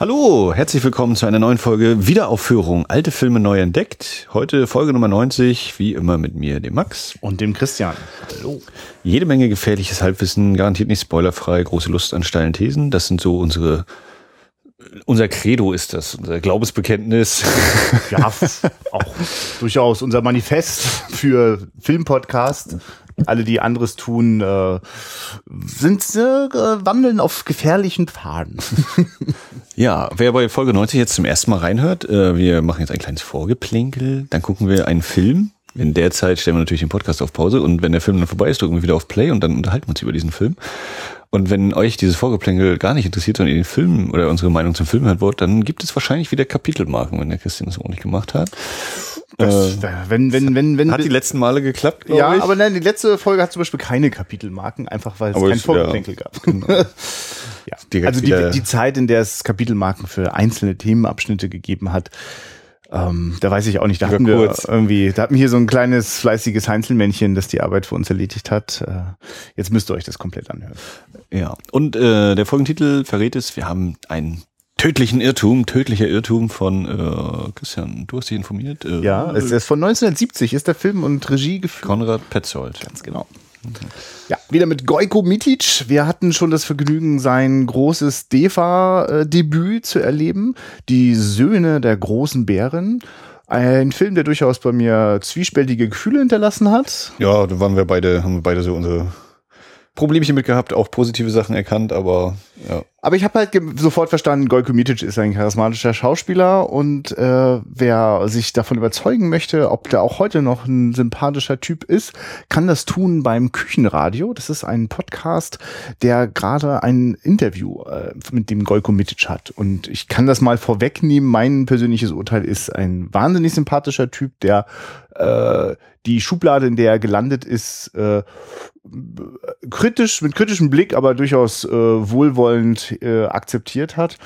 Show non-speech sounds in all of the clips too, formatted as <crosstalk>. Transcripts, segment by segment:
Hallo, herzlich willkommen zu einer neuen Folge Wiederaufführung. Alte Filme neu entdeckt. Heute Folge Nummer 90, wie immer mit mir, dem Max. Und dem Christian. Hallo. Jede Menge gefährliches Halbwissen, garantiert nicht spoilerfrei, große Lust an steilen Thesen. Das sind so unsere, unser Credo ist das, unser Glaubensbekenntnis. <laughs> Ja, auch durchaus unser Manifest für Filmpodcast. Alle, die anderes tun, äh, sind äh, wandeln auf gefährlichen Pfaden. <laughs> Ja, wer bei Folge 90 jetzt zum ersten Mal reinhört, äh, wir machen jetzt ein kleines Vorgeplänkel, dann gucken wir einen Film. In der Zeit stellen wir natürlich den Podcast auf Pause und wenn der Film dann vorbei ist, drücken wir wieder auf Play und dann unterhalten wir uns über diesen Film. Und wenn euch dieses Vorgeplänkel gar nicht interessiert, sondern ihr den Film oder unsere Meinung zum Film hören wollt, dann gibt es wahrscheinlich wieder Kapitelmarken, wenn der Christian das ordentlich gemacht hat. Das, wenn, wenn, wenn, wenn, Hat die letzten Male geklappt, glaub ja, ich. aber nein, die letzte Folge hat zum Beispiel keine Kapitelmarken, einfach weil es kein Vorgeplänkel gab. <laughs> ja. Direkt Also die, die Zeit, in der es Kapitelmarken für einzelne Themenabschnitte gegeben hat, ähm, da weiß ich auch nicht. Da hatten wir irgendwie, da hatten wir hier so ein kleines fleißiges Heinzelmännchen, das die Arbeit für uns erledigt hat. Äh, jetzt müsst ihr euch das komplett anhören. Ja, und äh, der Folgentitel verrät es, wir haben einen tödlichen Irrtum, tödlicher Irrtum von äh, Christian, du hast dich informiert? Äh, Ja, es ist von 1970 ist der Film und Regie geführt. Konrad Petzold. Ganz genau. Ja, wieder mit Gojko Mitic. Wir hatten schon das Vergnügen, sein großes DEFA-Debüt zu erleben. Die Söhne der großen Bären. Ein Film, der durchaus bei mir zwiespältige Gefühle hinterlassen hat. Ja, da waren wir beide, haben wir beide so unsere Problemchen mit gehabt, auch positive Sachen erkannt, aber ja. Aber ich habe halt sofort verstanden, Gojko Mitic ist ein charismatischer Schauspieler und äh, wer sich davon überzeugen möchte, ob der auch heute noch ein sympathischer Typ ist, kann das tun beim Küchenradio. Das ist ein Podcast, der gerade ein Interview äh, mit dem Gojko Mitic hat. Und ich kann das mal vorwegnehmen. Mein persönliches Urteil ist ein wahnsinnig sympathischer Typ, der äh, die Schublade, in der er gelandet ist, äh, kritisch, mit kritischem Blick, aber durchaus äh, wohlwollend äh, akzeptiert hat.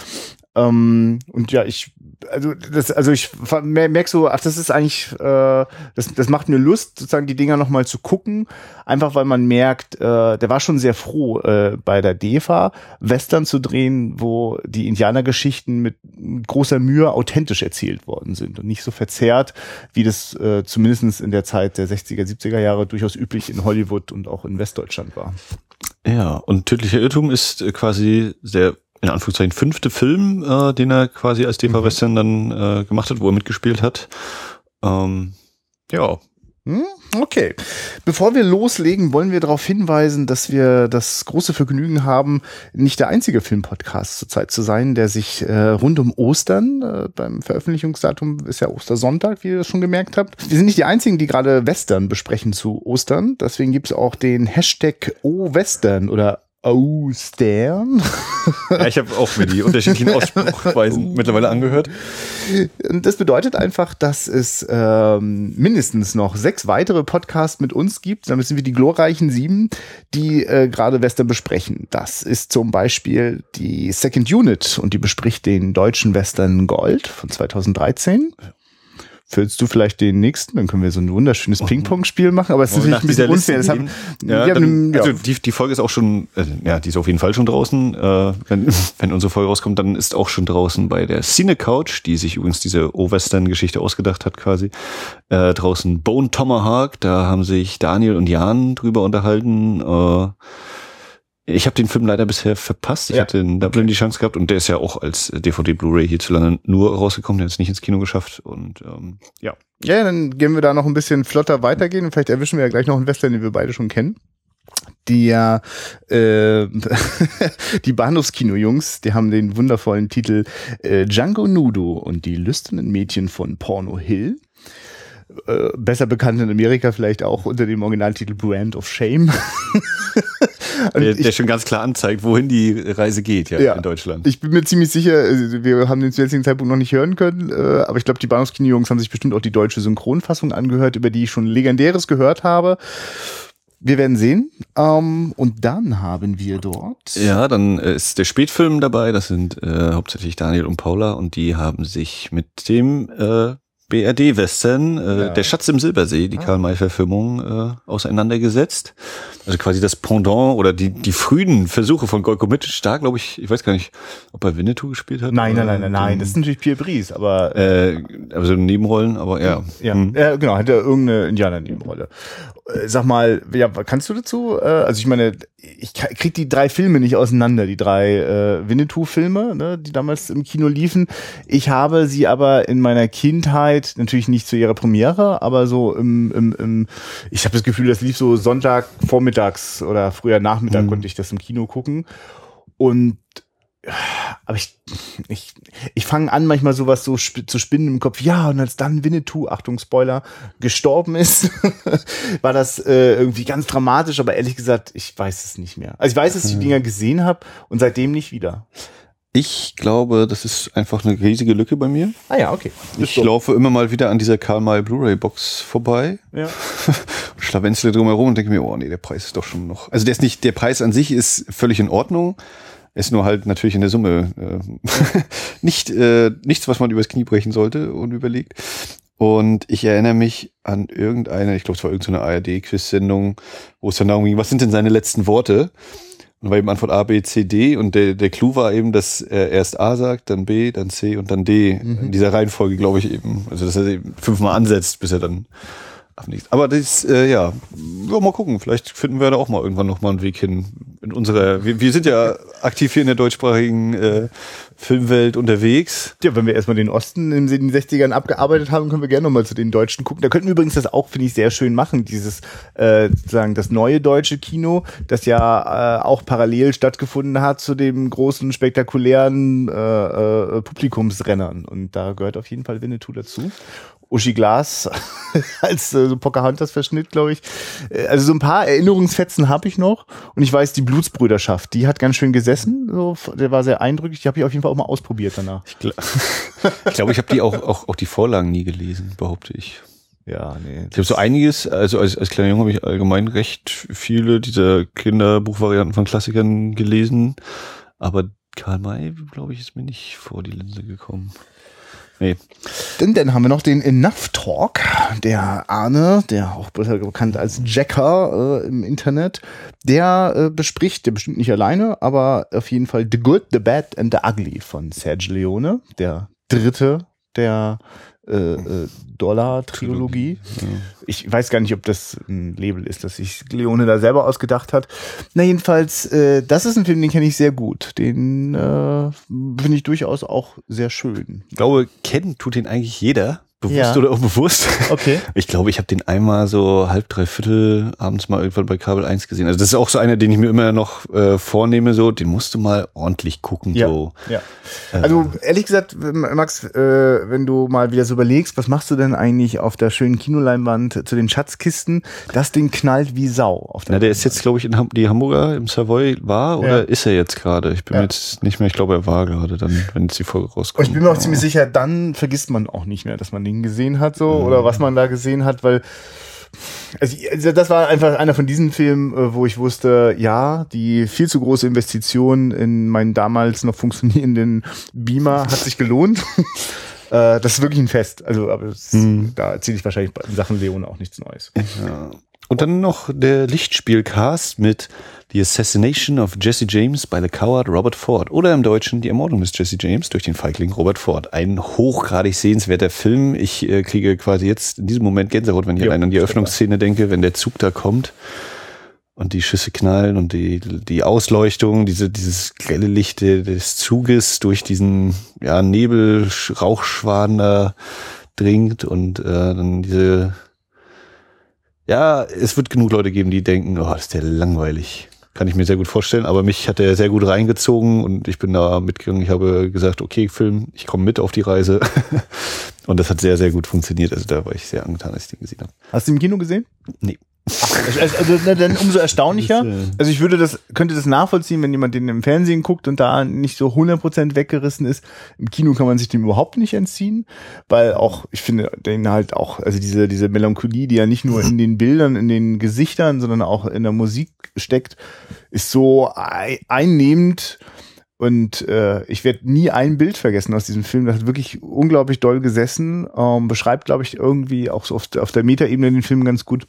Ähm, und ja, ich, also das, also ich ver- mer- merk so, ach, das ist eigentlich, äh, das, das macht mir Lust, sozusagen die Dinger nochmal zu gucken, einfach weil man merkt, äh, der war schon sehr froh, äh, bei der DEFA Western zu drehen, wo die Indianergeschichten mit großer Mühe authentisch erzählt worden sind und nicht so verzerrt, wie das äh, zumindest in der Zeit der 60er, 70er Jahre durchaus üblich in Hollywood und auch in Westdeutschland war. Ja, und tödlicher Irrtum ist äh, quasi der in Anführungszeichen fünfte Film, äh, den er quasi als DV Western dann äh, gemacht hat, wo er mitgespielt hat. Ähm, ja, Okay. Bevor wir loslegen, wollen wir darauf hinweisen, dass wir das große Vergnügen haben, nicht der einzige Filmpodcast zurzeit zu sein, der sich äh, rund um Ostern, äh, beim Veröffentlichungsdatum ist ja Ostersonntag, wie ihr das schon gemerkt habt. Wir sind nicht die einzigen, die gerade Western besprechen zu Ostern. Deswegen gibt es auch den Hashtag O-Western oder Ostern. <laughs> ja ich habe auch mir die unterschiedlichen <laughs> Ausspruchweisen mittlerweile angehört. Und das bedeutet einfach, dass es ähm, mindestens noch sechs weitere Podcasts mit uns gibt. Damit sind wir die glorreichen sieben, die äh, gerade Western besprechen. Das ist zum Beispiel die Second Unit und die bespricht den deutschen Western Gold von 2013. Füllst du vielleicht den nächsten? Dann können wir so ein wunderschönes Ping-Pong-Spiel machen. Aber es ist natürlich ein bisschen unfair. Das haben, ja, haben dann, ja. also die, die Folge ist auch schon, äh, ja, die ist auf jeden Fall schon draußen. Äh, wenn, <laughs> wenn unsere Folge rauskommt, dann ist auch schon draußen bei der Cine Couch, die sich übrigens diese O-Western-Geschichte ausgedacht hat quasi, äh, draußen Bone Tomahawk, da haben sich Daniel und Jan drüber unterhalten. Äh, ich habe den Film leider bisher verpasst. Ich Ja. hatte in Dublin die Chance gehabt und der ist ja auch als DVD Blu-ray hierzulande nur rausgekommen, der hat es nicht ins Kino geschafft und ähm, ja. Ja, dann gehen wir da noch ein bisschen flotter weitergehen und vielleicht erwischen wir ja gleich noch einen Western, den wir beide schon kennen. Die ja, äh, <laughs> die Bahnhofskino-Jungs, die haben den wundervollen Titel äh, Django Nudo und die lüsternen Mädchen von Porno Hill. Äh, besser bekannt in Amerika vielleicht auch unter dem Originaltitel Brand of Shame. <laughs> Und Der, ich- der schon ganz klar anzeigt, wohin die Reise geht, ja, Ja. in Deutschland. Ich bin mir ziemlich sicher, also wir haben den zu jetzigen Zeitpunkt noch nicht hören können, äh, aber ich glaube, die Bahnhofskino-Jungs haben sich bestimmt auch die deutsche Synchronfassung angehört, über die ich schon Legendäres gehört habe. Wir werden sehen. Ähm, und dann haben wir dort. Ja, dann äh, ist der Spätfilm dabei. Das sind äh, hauptsächlich Daniel und Paula und die haben sich mit dem äh, BRD-Western, äh, ja. Der Schatz im Silbersee, die ah. Karl-May-Verfilmung, äh, auseinandergesetzt. Also quasi das Pendant oder die, die frühen Versuche von Golko da, glaube ich, ich weiß gar nicht, ob er Winnetou gespielt hat. Nein, nein, nein, nein, nein, das ist natürlich Pierre Brice, aber... Äh, also Nebenrollen, aber ja. Ja, hm. ja genau, hat er irgendeine Indianer-Nebenrolle. Äh, sag mal, ja, kannst du dazu? Äh, also ich meine, ich krieg die drei Filme nicht auseinander, die drei äh, Winnetou-Filme, ne, die damals im Kino liefen. Ich habe sie aber in meiner Kindheit, natürlich nicht zu ihrer Premiere, aber so im, im, im ich habe das Gefühl, das lief so Sonntag vormittags oder früher Nachmittag mhm. konnte ich das im Kino gucken. Und aber ich, ich, ich fange an, manchmal sowas so sp zu spinnen im Kopf. Ja, und als dann Winnetou, Achtung, Spoiler, gestorben ist, <laughs> war das äh, irgendwie ganz dramatisch, aber ehrlich gesagt, ich weiß es nicht mehr. Also ich weiß, dass ich die Dinger gesehen habe und seitdem nicht wieder. Ich glaube, das ist einfach eine riesige Lücke bei mir. Ah ja, okay. ich so. laufe immer mal wieder an dieser Karl May Blu-ray-Box vorbei. Ja. <laughs> Schlawenzle drumherum und denke mir, oh nee, der Preis ist doch schon noch. Also der ist nicht, der Preis an sich ist völlig in Ordnung. Ist nur halt natürlich in der Summe äh, <laughs> nicht äh, nichts, was man übers Knie brechen sollte, unüberlegt. Und ich erinnere mich an irgendeine, ich glaube, es war irgendeine ARD-Quiz-Sendung, wo es dann darum ging, was sind denn seine letzten Worte? Und war eben Antwort A, B, C, D. Und der, der Clou war eben, dass er erst A sagt, dann B, dann C und dann D. Mhm. In dieser Reihenfolge, glaube ich eben. Also, dass er eben fünfmal ansetzt, bis er dann abnichts. Aber das, äh, ja, ja, mal gucken. Vielleicht finden wir da auch mal irgendwann noch mal einen Weg hin in unserer. Wir, wir sind ja aktiv hier in der deutschsprachigen äh, Filmwelt unterwegs. Ja, wenn wir erstmal den Osten in den 60ern abgearbeitet haben, können wir gerne noch mal zu den Deutschen gucken. Da könnten wir übrigens das auch, finde ich, sehr schön machen. Dieses, äh, sozusagen, das neue deutsche Kino, das ja äh, auch parallel stattgefunden hat zu dem großen, spektakulären äh, äh, Publikumsrennern. Und da gehört auf jeden Fall Winnetou dazu. Uschi Glas <laughs> als äh, so Pocahontas-Verschnitt, glaube ich. Äh, also so ein paar Erinnerungsfetzen habe ich noch. Und ich weiß, die Blutsbrüderschaft, die hat ganz schön gesessen. So, der war sehr eindrücklich. Die habe ich auf jeden Fall auch mal ausprobiert danach. Ich glaube, <laughs> ich, glaub, ich habe die auch, auch, auch die Vorlagen nie gelesen, behaupte ich. Ja, nee. Ich habe so einiges, also als, als kleiner Junge habe ich allgemein recht viele dieser Kinderbuchvarianten von Klassikern gelesen. Aber Karl May, glaube ich, ist mir nicht vor die Linse gekommen. Nee. Denn dann haben wir noch den Enough Talk, der Arne, der auch bekannt als Jacker äh, im Internet, der äh, bespricht, der bestimmt nicht alleine, aber auf jeden Fall The Good, The Bad and The Ugly von Sergio Leone, der dritte der äh, äh, Dollar-Trilogie. Ja. Ich weiß gar nicht, ob das ein Label ist, das sich Leone da selber ausgedacht hat. Na jedenfalls, äh, das ist ein Film, den kenne ich sehr gut. Den äh, finde ich durchaus auch sehr schön. Ich glaube, kennen tut den eigentlich jeder bewusst ja. oder unbewusst. Okay. <laughs> Ich glaube, ich habe den einmal so halb, dreiviertel abends mal irgendwann bei Kabel 1 gesehen. Also das ist auch so einer, den ich mir immer noch äh, vornehme, so, den musst du mal ordentlich gucken. Ja. So. ja. Äh. Also ehrlich gesagt, Max, äh, wenn du mal wieder so überlegst, was machst du denn eigentlich auf der schönen Kinoleinwand zu den Schatzkisten? Das Ding knallt wie Sau. Auf der Na, der ist jetzt, glaube ich, in Ham die Hamburger im Savoy war oder ja. ist er jetzt gerade? Ich bin mir jetzt nicht mehr, ich glaube, er war gerade dann, wenn jetzt die Folge rauskommt. ich bin mir auch ziemlich sicher, dann vergisst man auch nicht mehr, dass man den gesehen hat so mhm. oder was man da gesehen hat, weil also, also das war einfach einer von diesen Filmen, äh, wo ich wusste, ja, die viel zu große Investition in meinen damals noch funktionierenden Beamer hat sich gelohnt. <laughs> Äh, das ist wirklich ein Fest. Also, aber das, mhm. da erzähle ich wahrscheinlich in Sachen Leone auch nichts Neues. Ja. Und dann noch der Lichtspielcast mit The Assassination of Jesse James by the Coward Robert Ford oder im Deutschen Die Ermordung des Jesse James durch den Feigling Robert Ford. Ein hochgradig sehenswerter Film. Ich äh, kriege quasi jetzt in diesem Moment Gänsehaut, wenn ich jo, allein an die Eröffnungsszene denke, wenn der Zug da kommt und die Schüsse knallen und die, die Ausleuchtung, diese, dieses grelle Licht des Zuges durch diesen ja, Nebel, Rauchschwaden da dringt und äh, dann diese ja, es wird genug Leute geben, die denken, oh, ist der langweilig. Kann ich mir sehr gut vorstellen, aber mich hat er sehr gut reingezogen und ich bin da mitgegangen. Ich habe gesagt, okay, Film, ich komme mit auf die Reise. <laughs> und das hat sehr, sehr gut funktioniert. Also da war ich sehr angetan, als ich den gesehen habe. Hast du im Kino gesehen? Nee. Also, also, dann umso erstaunlicher. Also ich würde das, könnte das nachvollziehen, wenn jemand den im Fernsehen guckt und da nicht so 100% weggerissen ist. Im Kino kann man sich dem überhaupt nicht entziehen, weil auch, ich finde den halt auch, also diese, diese Melancholie, die ja nicht nur in den Bildern, in den Gesichtern, sondern auch in der Musik steckt, ist so einnehmend Und äh, ich werde nie ein Bild vergessen aus diesem Film. Das hat wirklich unglaublich doll gesessen. Ähm, beschreibt, glaube ich, irgendwie auch so auf, auf der Metaebene den Film ganz gut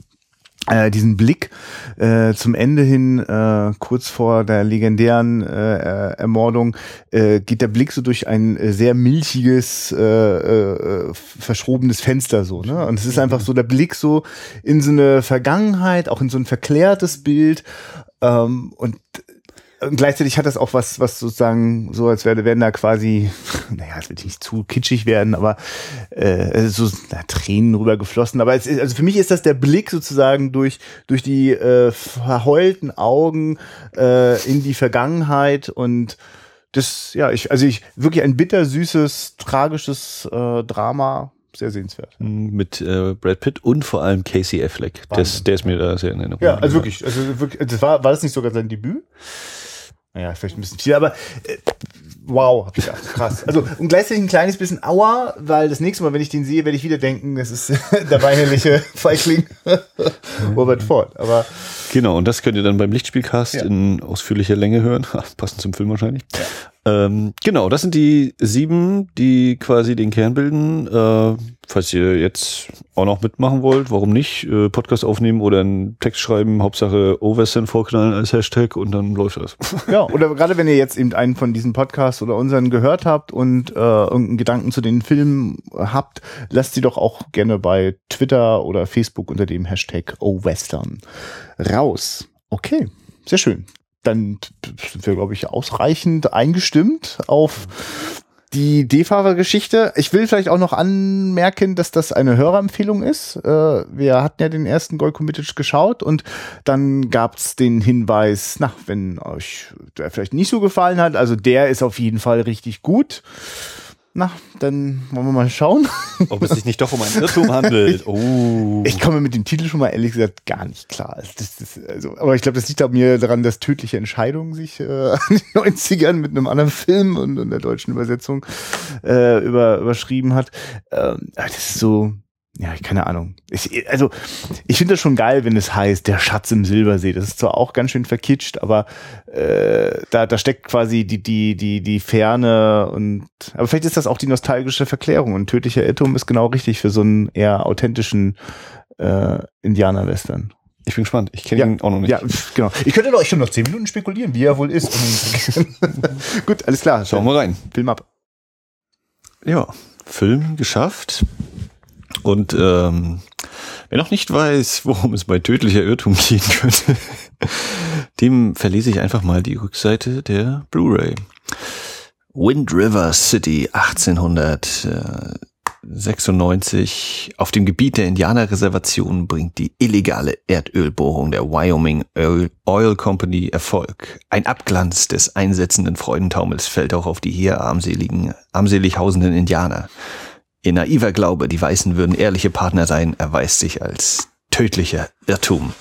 äh, diesen Blick äh, zum Ende hin, äh, kurz vor der legendären äh, Ermordung, äh, geht der Blick so durch ein äh, sehr milchiges, äh, äh, verschrobenes Fenster so. Ne? Und es ist einfach so der Blick so in so eine Vergangenheit, auch in so ein verklärtes Bild. Ähm, und und gleichzeitig hat das auch was, was sozusagen so, als wäre, werden da quasi, <laughs> naja, es wird nicht zu kitschig werden, aber äh, so na, Tränen rüber geflossen. Aber es ist, also für mich ist das der Blick sozusagen durch durch die äh, verheulten Augen äh, in die Vergangenheit und das, ja, ich, also ich wirklich ein bittersüßes, tragisches äh, Drama, sehr sehenswert. Mit äh, Brad Pitt und vor allem Casey Affleck. Das, der ist mir da sehr in Erinnerung. Ja, also wirklich, also wirklich, das war, war das nicht sogar sein Debüt? Naja, vielleicht ein bisschen viel, aber äh, wow, hab ich gedacht, krass. Also und gleichzeitig ein kleines bisschen Aua, weil das nächste Mal, wenn ich den sehe, werde ich wieder denken, das ist <laughs> der weinerliche <laughs> Feigling <laughs> Robert Ford. Aber genau, und das könnt ihr dann beim Lichtspielcast ja. in ausführlicher Länge hören, passend zum Film wahrscheinlich. Ja. Ähm, genau, das sind die sieben, die quasi den Kern bilden. Äh, falls ihr jetzt auch noch mitmachen wollt, warum nicht? Äh, Podcast aufnehmen oder einen Text schreiben, Hauptsache Oversend vorknallen als Hashtag und dann läuft das. Ja, oder gerade wenn ihr jetzt eben einen von diesen Podcasts oder unseren gehört habt und äh, irgendeinen Gedanken zu den Filmen habt, lasst sie doch auch gerne bei Twitter oder Facebook unter dem Hashtag OWestern raus. Okay, sehr schön dann sind wir, glaube ich, ausreichend eingestimmt auf die D-Fahrer-Geschichte. Ich will vielleicht auch noch anmerken, dass das eine Hörerempfehlung ist. Äh, wir hatten ja den ersten Golkomitic geschaut und dann gab's den Hinweis, na, wenn euch der vielleicht nicht so gefallen hat, also der ist auf jeden Fall richtig gut. Na, dann wollen wir mal schauen. <laughs> Ob es sich nicht doch um einen Irrtum handelt. <laughs> Oh. Ich komme mit dem Titel schon mal ehrlich gesagt gar nicht klar. Das, das, also, aber ich glaube, das liegt auch mir daran, dass tödliche Entscheidungen sich äh, <laughs> in den 90ern mit einem anderen Film und in der deutschen Übersetzung äh, über, überschrieben hat. Ähm, das ist so, ja, keine Ahnung. Ich, also, ich finde das schon geil, wenn es heißt, der Schatz im Silbersee. Das ist zwar auch ganz schön verkitscht, aber äh, da, da steckt quasi die, die, die, die Ferne und aber vielleicht ist das auch die nostalgische Verklärung und tödlicher Irrtum ist genau richtig für so einen eher authentischen äh, Indianer-Western. Ich bin gespannt. Ich kenne ja, ihn auch noch nicht. Ja, genau. Ich könnte doch schon noch zehn Minuten spekulieren, wie er wohl ist. <laughs> Gut, alles klar. Schauen wir rein. Film ab. Ja, Film geschafft. Und ähm, wer noch nicht weiß, <laughs> worum es bei tödlicher Irrtum gehen könnte, <laughs> dem verlese ich einfach mal die Rückseite der Blu-ray. Wind River City 1896. Auf dem Gebiet der Indianerreservation bringt die illegale Erdölbohrung der Wyoming Oil Company Erfolg. Ein Abglanz des einsetzenden Freudentaumels fällt auch auf die hier armseligen, armselig hausenden Indianer. Ihr naiver Glaube, die Weißen würden ehrliche Partner sein, erweist sich als tödlicher Irrtum.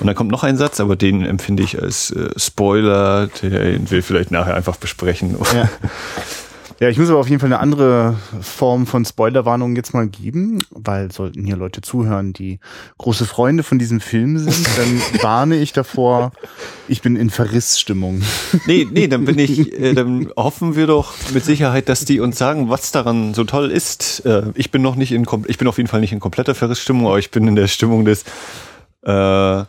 Und dann kommt noch ein Satz, aber den empfinde ich als äh, Spoiler, den wir vielleicht nachher einfach besprechen. Ja. <laughs> Ja, ich muss aber auf jeden Fall eine andere Form von Spoilerwarnung jetzt mal geben, weil sollten hier Leute zuhören, die große Freunde von diesem Film sind, dann <laughs> warne ich davor, ich bin in Verrissstimmung. Nee, nee, dann bin ich, <laughs> äh, dann hoffen wir doch mit Sicherheit, dass die uns sagen, was daran so toll ist. Äh, ich bin noch nicht in, ich bin auf jeden Fall nicht in kompletter Verrissstimmung, aber ich bin in der Stimmung des, äh,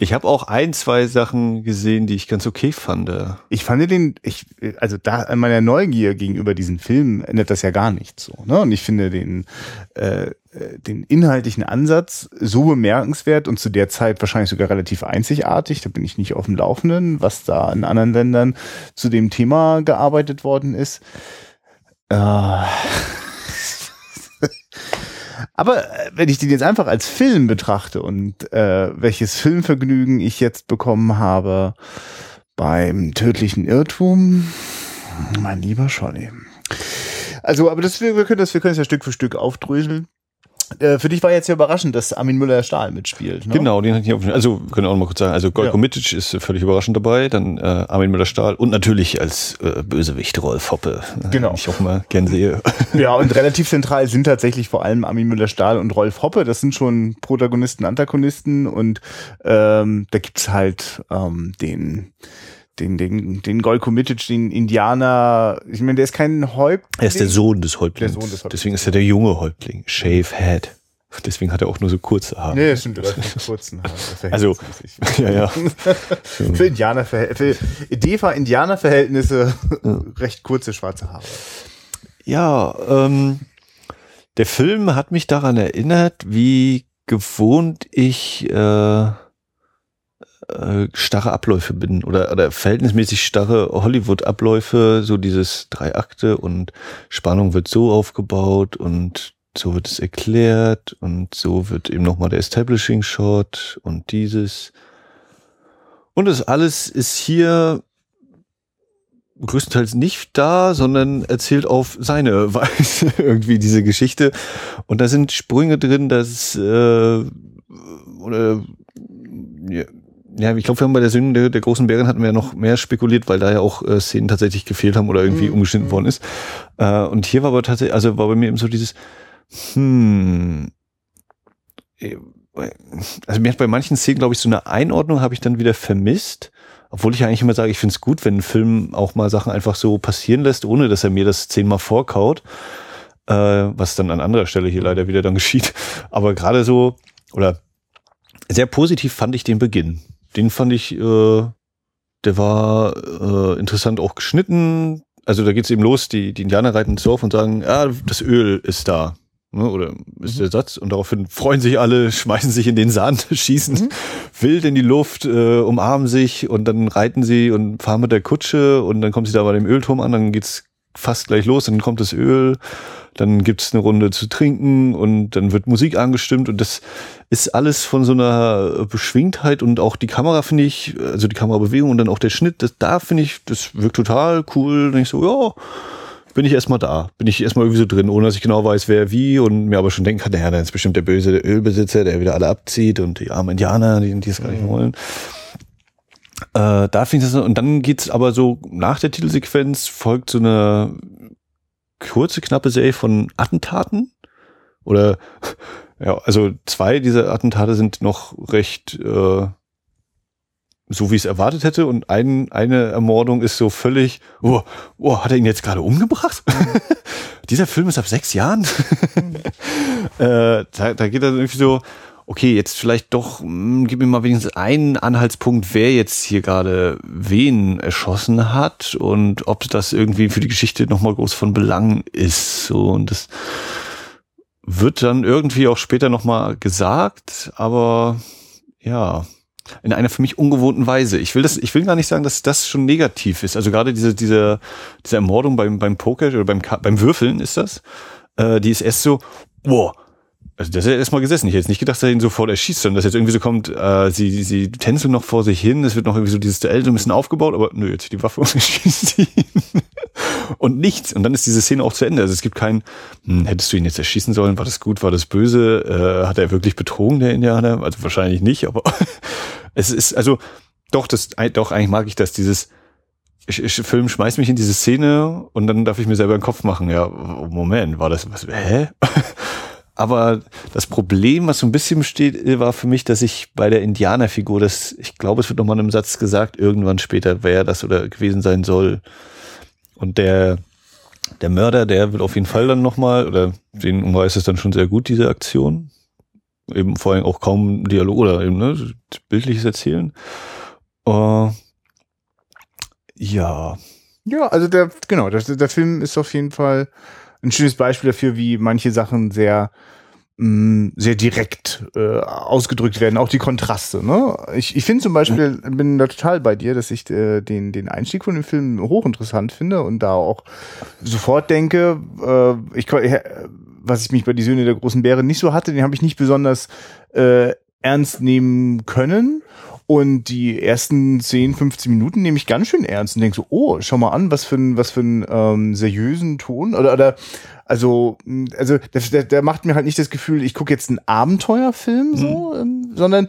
ich habe auch ein, zwei Sachen gesehen, die ich ganz okay fand. Ich fand den, ich, also da an meiner Neugier gegenüber diesem Film ändert das ja gar nichts so. Ne? Und ich finde den, äh, den inhaltlichen Ansatz so bemerkenswert und zu der Zeit wahrscheinlich sogar relativ einzigartig. Da bin ich nicht auf dem Laufenden, was da in anderen Ländern zu dem Thema gearbeitet worden ist. Äh, aber äh, wenn ich den jetzt einfach als Film betrachte und äh, welches Filmvergnügen ich jetzt bekommen habe beim tödlichen Irrtum, mein lieber Scholli. Also, aber das, wir, können das, wir können das ja Stück für Stück aufdröseln. Äh, für dich war jetzt ja überraschend, dass Armin Müller-Stahl mitspielt. Ne? Genau, den hatte ich auf, also können wir auch noch mal kurz sagen, also Golko ja. Mitic ist völlig überraschend dabei, dann äh, Armin Müller-Stahl und natürlich als äh, Bösewicht Rolf Hoppe, genau. ich auch mal gern sehe. <laughs> Ja, und <laughs> relativ zentral sind tatsächlich vor allem Armin Müller-Stahl und Rolf Hoppe, das sind schon Protagonisten, Antagonisten und ähm, da gibt's halt ähm, den den, den, den Golko Mitic, den Indianer, ich meine, der ist kein Häuptling. Er ist der Sohn des Häuptlings. Der Sohn des Häuptlings. Deswegen ist er der junge Häuptling. Shave Head. Deswegen hat er auch nur so kurze Haare. Nee, stimmt, das ist kurzen Haare. Also, ja, ja. <laughs> für Indianer, für DEFA-Indianer-Verhältnisse recht kurze schwarze Haare. Ja, ähm, der Film hat mich daran erinnert, wie gewohnt ich äh, äh, starre Abläufe bin oder, oder verhältnismäßig starre Hollywood-Abläufe, so dieses drei Akte und Spannung wird so aufgebaut und so wird es erklärt und so wird eben nochmal der Establishing Shot und dieses. Und das alles ist hier größtenteils nicht da, sondern erzählt auf seine <laughs> Weise irgendwie diese Geschichte. Und da sind Sprünge drin, dass äh, oder ja, ja, ich glaube, wir haben bei der Sünde der, der, großen Bären hatten wir ja noch mehr spekuliert, weil da ja auch äh, Szenen tatsächlich gefehlt haben oder irgendwie mhm. umgeschnitten worden ist. Äh, und hier war aber tatsächlich, also war bei mir eben so dieses, hm, also mir hat bei manchen Szenen, glaube ich, so eine Einordnung habe ich dann wieder vermisst. Obwohl ich eigentlich immer sage, ich finde es gut, wenn ein Film auch mal Sachen einfach so passieren lässt, ohne dass er mir das zehnmal vorkaut. Äh, was dann an anderer Stelle hier leider wieder dann geschieht. Aber gerade so, oder sehr positiv fand ich den Beginn. Den fand ich, äh, der war äh, interessant auch geschnitten. Also da geht's eben los, die, die Indianer reiten ins Dorf und sagen, ah, das Öl ist da. Ne, oder ist mhm. der Satz? Und daraufhin freuen sich alle, <laughs> schmeißen sich in den Sand, <laughs> schießen mhm. wild in die Luft, äh, umarmen sich und dann reiten sie und fahren mit der Kutsche und dann kommen sie da bei dem Ölturm an, dann geht's fast gleich los, dann kommt das Öl, dann gibt's eine Runde zu trinken und dann wird Musik angestimmt und das ist alles von so einer Beschwingtheit und auch die Kamera finde ich, also die Kamerabewegung und dann auch der Schnitt, das, da finde ich, das wirkt total cool. Und ich so, ja, bin ich erstmal da. Bin ich erstmal irgendwie so drin, ohne dass ich genau weiß, wer wie und mir aber schon denken kann, naja, dann ist bestimmt der böse Ölbesitzer, der wieder alle abzieht und die armen Indianer, die, die es gar nicht mhm. wollen. Äh, da finde ich das, und dann geht's aber so nach der Titelsequenz folgt so eine kurze, knappe Serie von Attentaten. Oder <laughs> ja, also zwei dieser Attentate sind noch recht äh, so wie ich es erwartet hätte und ein, eine Ermordung ist so völlig, oh, oh hat er ihn jetzt gerade umgebracht? <laughs> Dieser Film ist ab sechs Jahren. <laughs> äh, da, da geht er irgendwie so, okay, jetzt vielleicht doch, mh, hm, gib mir mal wenigstens einen Anhaltspunkt, wer jetzt hier gerade wen erschossen hat und ob das irgendwie für die Geschichte nochmal groß von Belang ist. So, und das wird dann irgendwie auch später nochmal gesagt, aber ja, in einer für mich ungewohnten Weise. Ich will das, ich will gar nicht sagen, dass das schon negativ ist. Also gerade diese, diese, diese Ermordung beim, beim Poker oder beim, beim Würfeln ist das, äh, die ist erst so, boah, also das ist ja erstmal gesessen. Ich hätte jetzt nicht gedacht, dass er ihn sofort erschießt, sondern dass jetzt irgendwie so kommt, äh, sie, sie tänzeln noch vor sich hin, es wird noch irgendwie so dieses Duell so ein bisschen aufgebaut, aber nö, jetzt die Waffe <laughs> und schießt ihn. und nichts. Und dann ist diese Szene auch zu Ende. Also es gibt kein, hm, hättest du ihn jetzt erschießen sollen, war das gut, war das böse, äh, hat er wirklich betrogen, der Indianer? Also wahrscheinlich nicht, aber <laughs> es ist, also doch, das, doch, eigentlich mag ich das, dieses, ich, ich, Film schmeißt mich in diese Szene und dann darf ich mir selber den Kopf machen, ja, Moment, war das, was, hä? <laughs> Aber das Problem, was so ein bisschen besteht, war für mich, dass ich bei der Indianerfigur, das, ich glaube, es wird nochmal in einem Satz gesagt, irgendwann später, wer das oder gewesen sein soll. Und der, der Mörder, der wird auf jeden Fall dann nochmal, oder den umreißt es dann schon sehr gut, diese Aktion. Eben vor allem auch kaum Dialog oder eben, ne, bildliches Erzählen. Uh, ja. Ja, also der, genau, der, der Film ist auf jeden Fall ein schönes Beispiel dafür, wie manche Sachen sehr mh, mm, sehr direkt äh, ausgedrückt werden, auch die Kontraste. Ne? Ich, ich finde zum Beispiel, bin da total bei dir, dass ich äh, den, den Einstieg von dem Film hochinteressant finde und da auch sofort denke, äh, ich, äh, was ich mich bei die Söhne der großen Bäre nicht so hatte, den habe ich nicht besonders äh, ernst nehmen können. Und die ersten 10, 15 Minuten nehme ich ganz schön ernst und denke so, oh, schau mal an, was für ein, was für ein ähm, seriösen Ton. Oder, oder also, also der, der, macht mir halt nicht das Gefühl, ich gucke jetzt einen Abenteuerfilm so, mhm. ähm, sondern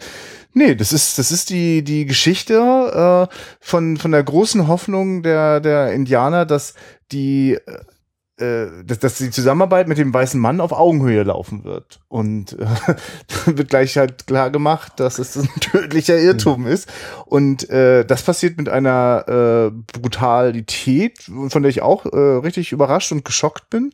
nee, das ist, das ist die, die Geschichte äh, von, von der großen Hoffnung der, der Indianer, dass die äh, dass, dass die Zusammenarbeit mit dem weißen Mann auf Augenhöhe laufen wird. Und äh, <laughs> wird gleich halt klar gemacht, dass es ein <laughs> tödlicher Irrtum ist. Und äh, das passiert mit einer äh, Brutalität, von der ich auch äh, richtig überrascht und geschockt bin.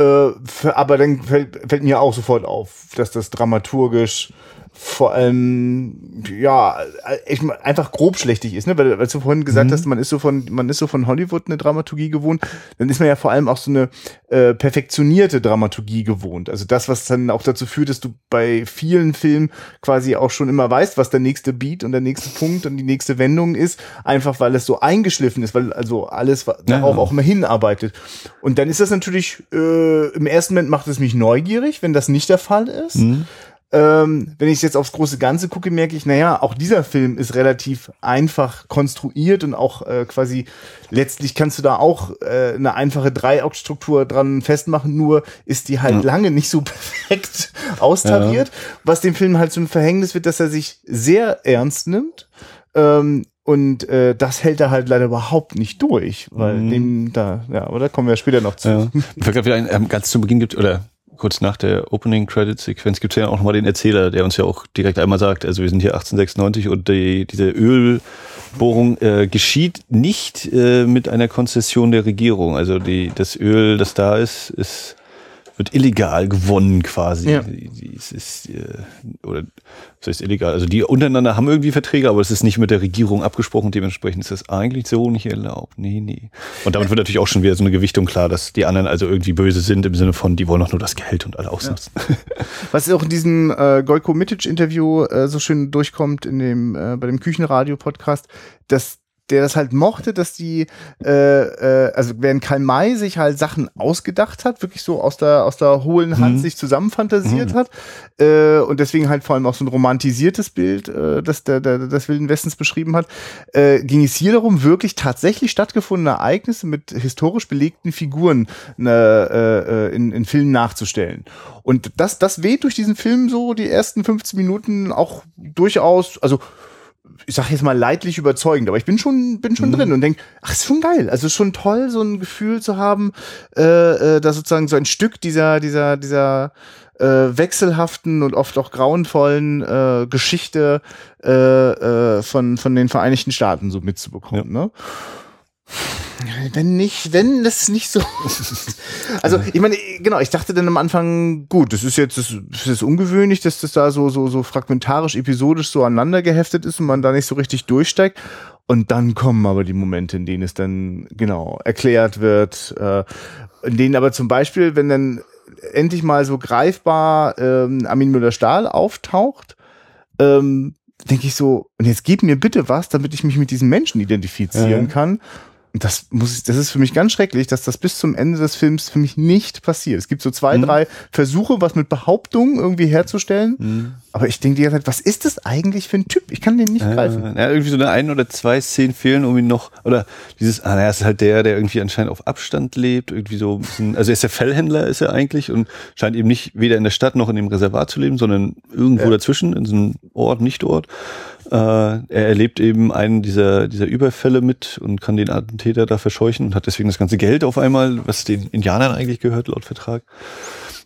Äh, aber dann fällt, fällt mir auch sofort auf, dass das dramaturgisch vor allem ja echt einfach grob schlechtig ist, ne? Weil, weil du vorhin gesagt mhm. hast, man ist so von man ist so von Hollywood eine Dramaturgie gewohnt, dann ist man ja vor allem auch so eine äh, perfektionierte Dramaturgie gewohnt. Also das, was dann auch dazu führt, dass du bei vielen Filmen quasi auch schon immer weißt, was der nächste Beat und der nächste Punkt und die nächste Wendung ist, einfach weil es so eingeschliffen ist, weil also alles darauf ja. auch immer hinarbeitet. Und dann ist das natürlich äh, im ersten Moment macht es mich neugierig, wenn das nicht der Fall ist. Mhm. Ähm, wenn ich jetzt aufs große Ganze gucke, merke ich, naja, auch dieser Film ist relativ einfach konstruiert und auch äh, quasi letztlich kannst du da auch äh, eine einfache Dreieckstruktur dran festmachen, nur ist die halt ja. lange nicht so <laughs> perfekt austariert, ja. was dem Film halt zum Verhängnis wird, dass er sich sehr ernst nimmt. Ähm, und äh, das hält er halt leider überhaupt nicht durch, weil mhm. dem da, ja, aber da kommen wir später noch zu. Ja. Ich glaube, ein, ähm, ganz zu Beginn gibt, oder kurz nach der Opening Credit Sequenz gibt es ja auch nochmal den Erzähler, der uns ja auch direkt einmal sagt, also wir sind hier 1896 und die, diese Ölbohrung äh, geschieht nicht äh, mit einer Konzession der Regierung. Also die, das Öl, das da ist, ist wird illegal gewonnen quasi. Ja. Es ist, äh, oder das heißt illegal. Also die untereinander haben irgendwie Verträge, aber es ist nicht mit der Regierung abgesprochen. Dementsprechend ist das eigentlich so nicht erlaubt. Nee, nee. Und damit wird natürlich auch schon wieder so eine Gewichtung klar, dass die anderen also irgendwie böse sind im Sinne von, die wollen auch nur das Geld und alle ausnutzen. Ja. Was auch in diesem äh, Golko Mitic Interview äh, so schön durchkommt in dem äh, bei dem Küchenradio Podcast, dass der das halt mochte, dass die, äh, äh, also während Karl May sich halt Sachen ausgedacht hat, wirklich so aus der aus der hohlen Hand mhm. sich zusammenfantasiert mhm. hat äh, und deswegen halt vor allem auch so ein romantisiertes Bild, äh, das der, der des Wilden Westens beschrieben hat, äh, ging es hier darum, wirklich tatsächlich stattgefundene Ereignisse mit historisch belegten Figuren äh, äh, in, in Filmen nachzustellen. Und das das weht durch diesen Film so die ersten 15 Minuten auch durchaus, also ich sag jetzt mal leidlich überzeugend, aber ich bin schon, bin schon mhm. drin und denk, ach, ist schon geil. Also ist schon toll, so ein Gefühl zu haben, äh, äh, da sozusagen so ein Stück dieser, dieser, dieser äh, wechselhaften und oft auch grauenvollen äh, Geschichte äh, äh, von, von den Vereinigten Staaten so mitzubekommen. Ja. Ne? Wenn nicht, wenn das nicht so. <laughs> also, ich meine, genau, ich dachte dann am Anfang, gut, das ist jetzt das, das ist ungewöhnlich, dass das da so, so, so fragmentarisch, episodisch so aneinander geheftet ist und man da nicht so richtig durchsteigt. Und dann kommen aber die Momente, in denen es dann genau erklärt wird, äh, in denen aber zum Beispiel, wenn dann endlich mal so greifbar ähm, Armin Müller-Stahl auftaucht, ähm, denke ich so, und jetzt gib mir bitte was, damit ich mich mit diesen Menschen identifizieren ja. kann das muss ich, das ist für mich ganz schrecklich, dass das bis zum Ende des Films für mich nicht passiert. Es gibt so zwei, mhm. drei Versuche, was mit Behauptungen irgendwie herzustellen. Mhm. Aber ich denke die ganze Zeit, was ist das eigentlich für ein Typ? Ich kann den nicht ja, greifen. Ja, irgendwie so eine ein oder zwei Szenen fehlen, um ihn noch, oder dieses, ah, naja, ist halt der, der irgendwie anscheinend auf Abstand lebt, irgendwie so ein bisschen, also er ist der Fellhändler, ist er eigentlich und scheint eben nicht weder in der Stadt noch in dem Reservat zu leben, sondern irgendwo ja. dazwischen, in so einem Ort, Nicht-Ort. Äh, er erlebt eben einen dieser, dieser Überfälle mit und kann den Attentäter da verscheuchen und hat deswegen das ganze Geld auf einmal, was den Indianern eigentlich gehört, laut Vertrag.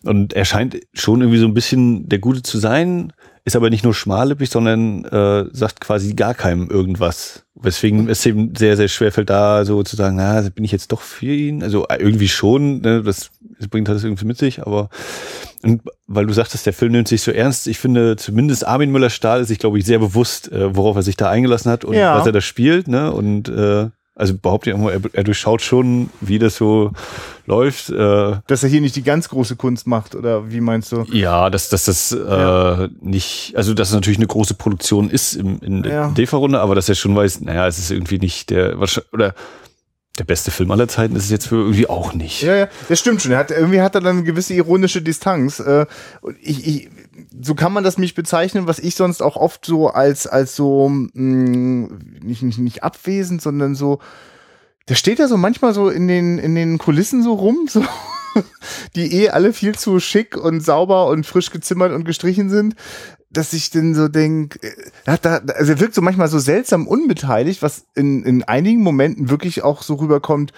Und er scheint schon irgendwie so ein bisschen der Gute zu sein, ist aber nicht nur schmallippig, sondern äh, sagt quasi gar keinem irgendwas. Weswegen es eben sehr, sehr schwer fällt, da so zu sagen, na, bin ich jetzt doch für ihn? Also äh, irgendwie schon, ne, das, das bringt halt das irgendwie mit sich, aber und weil du sagtest, der Film nimmt sich so ernst, ich finde zumindest Armin Müller-Stahl ist sich, glaube ich, sehr bewusst, äh, worauf er sich da eingelassen hat und ja. was er da spielt, ne? Und äh, also behaupte ich immer, er, er durchschaut schon, wie das so läuft. Äh, dass er hier nicht die ganz große Kunst macht, oder wie meinst du? Ja, dass, dass das äh, ja. nicht, also dass es natürlich eine große Produktion ist im, in der ja. DEFA-Runde, aber dass er schon weiß, naja, es ist irgendwie nicht der, oder der beste Film aller Zeiten ist es jetzt für irgendwie auch nicht. Ja, ja, das stimmt schon. Er hat, irgendwie hat er dann eine gewisse ironische Distanz. Äh, ich, ich, so kann man das mich bezeichnen, was ich sonst auch oft so als, als so, mh, mm, nicht, nicht, nicht abwesend, sondern so, der steht ja so manchmal so in den, in den Kulissen so rum, so, <laughs> die eh alle viel zu schick und sauber und frisch gezimmert und gestrichen sind dass ich denn so denke, äh, da, also er wirkt so manchmal so seltsam unbeteiligt, was in, in einigen Momenten wirklich auch so rüberkommt,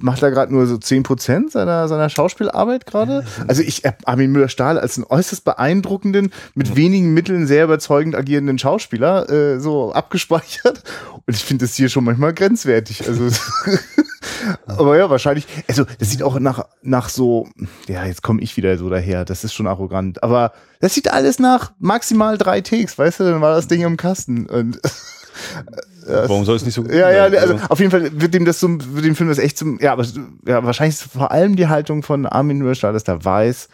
macht er gerade nur so zehn Prozent seiner, seiner Schauspielarbeit gerade. Also ich habe Armin Müller-Stahl als einen äußerst beeindruckenden, mit wenigen Mitteln sehr überzeugend agierenden Schauspieler äh, so abgespeichert. Und ich finde das hier schon manchmal grenzwertig. Also <laughs> aber ja, wahrscheinlich. Also das sieht auch nach nach so. Ja, jetzt komme ich wieder so daher. Das ist schon arrogant. Aber das sieht alles nach maximal drei Takes, weißt du? Dann war das Ding im Kasten und <laughs> Warum soll es nicht so gut Ja, ja, also auf jeden Fall wird dem das so, wird dem Film das echt zum, ja, aber ja, wahrscheinlich ist vor allem die Haltung von Armin Müller, dass der weiß,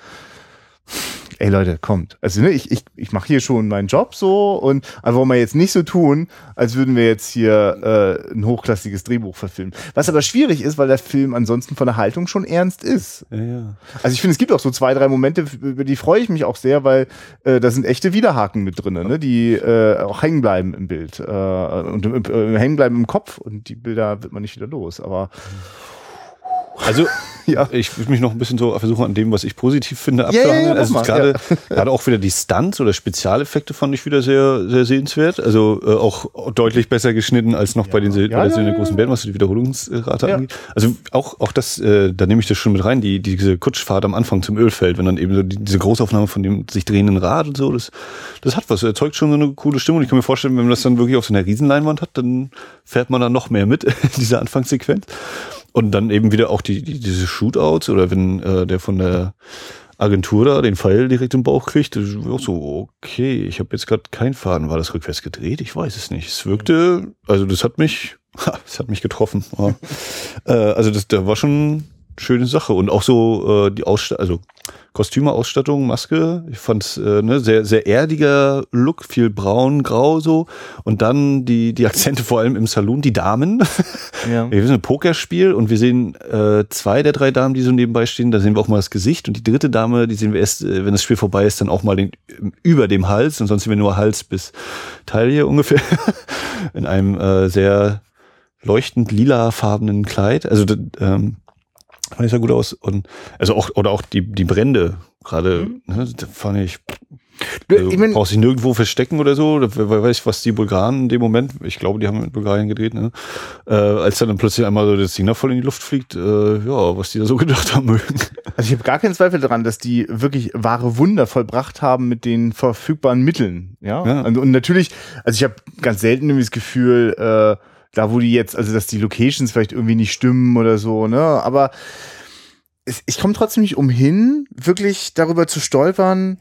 ey Leute, kommt. Also ne, ich, ich, ich mache hier schon meinen Job so und wollen wir jetzt nicht so tun, als würden wir jetzt hier äh, ein hochklassiges Drehbuch verfilmen. Was aber schwierig ist, weil der Film ansonsten von der Haltung schon ernst ist. Ja, ja. Also ich finde, es gibt auch so zwei, drei Momente, über die freue ich mich auch sehr, weil äh, da sind echte Widerhaken mit drin, ne, die äh, auch hängen bleiben im Bild äh, und äh, hängen bleiben im Kopf und die Bilder wird man nicht wieder los. Aber also <laughs> ja. ich würde mich noch ein bisschen so versuchen, an dem, was ich positiv finde, abzuhandeln. Ja, ja, also gerade <laughs> gerade auch wieder die Stunts oder Spezialeffekte fand ich wieder sehr, sehr sehenswert. Also äh, auch deutlich besser geschnitten als noch bei den bei der Söhne großen Bären, was die Wiederholungsrate angeht. Also auch, auch das, äh, da nehme ich das schon mit rein, die, diese Kutschfahrt am Anfang zum Ölfeld, wenn dann eben so die, diese Großaufnahme von dem sich drehenden Rad und so, das, das hat was, erzeugt schon so eine coole Stimmung. Ich kann mir vorstellen, wenn man das dann wirklich auf so einer Riesenleinwand hat, dann fährt man da noch mehr mit <laughs> in dieser Anfangssequenz. Und dann eben wieder auch die, die diese Shootouts oder wenn äh, der von der Agentur da den Pfeil direkt im Bauch kriegt, das ist auch so, okay, ich habe jetzt gerade keinen Faden. War das rückwärts gedreht? Ich weiß es nicht. Es wirkte, also das hat mich, <laughs> das hat mich getroffen. <laughs> äh, also das, da war schon schöne Sache. Und auch so äh, die Ausstattung, also Kostüme, Ausstattung, Maske. Ich fand äh, ne, sehr, sehr erdiger Look, viel braun, grau so. Und dann die, die Akzente vor allem im Saloon, die Damen. <laughs> Ja. Wir sind ein Pokerspiel und wir sehen äh, zwei der drei Damen, die so nebenbei stehen. Da sehen wir auch mal das Gesicht. Und die dritte Dame, die sehen wir erst, äh, wenn das Spiel vorbei ist, dann auch mal den, über dem Hals. Und sonst sehen wir nur Hals bis Taille ungefähr. <laughs> In einem äh, sehr leuchtend lilafarbenen Kleid. Also ähm, fand ich sah gut aus. Und also auch, oder auch die, die Brände gerade, mhm. ne, da fand ich. Also, ich mein, brauchst dich nirgendwo verstecken oder so. Wer weiß, was die Bulgaren in dem Moment, ich glaube, die haben mit Bulgarien gedreht, ne? Äh, als dann plötzlich einmal so das Ding voll in die Luft fliegt, äh, ja, was die da so <laughs> gedacht haben mögen. Also ich habe gar keinen Zweifel daran, dass die wirklich wahre Wunder vollbracht haben mit den verfügbaren Mitteln. Ja. ja. Und, und natürlich, also ich habe ganz selten irgendwie das Gefühl, äh, da wo die jetzt, also dass die Locations vielleicht irgendwie nicht stimmen oder so, ne? Aber ich komme trotzdem nicht umhin, wirklich darüber zu stolpern,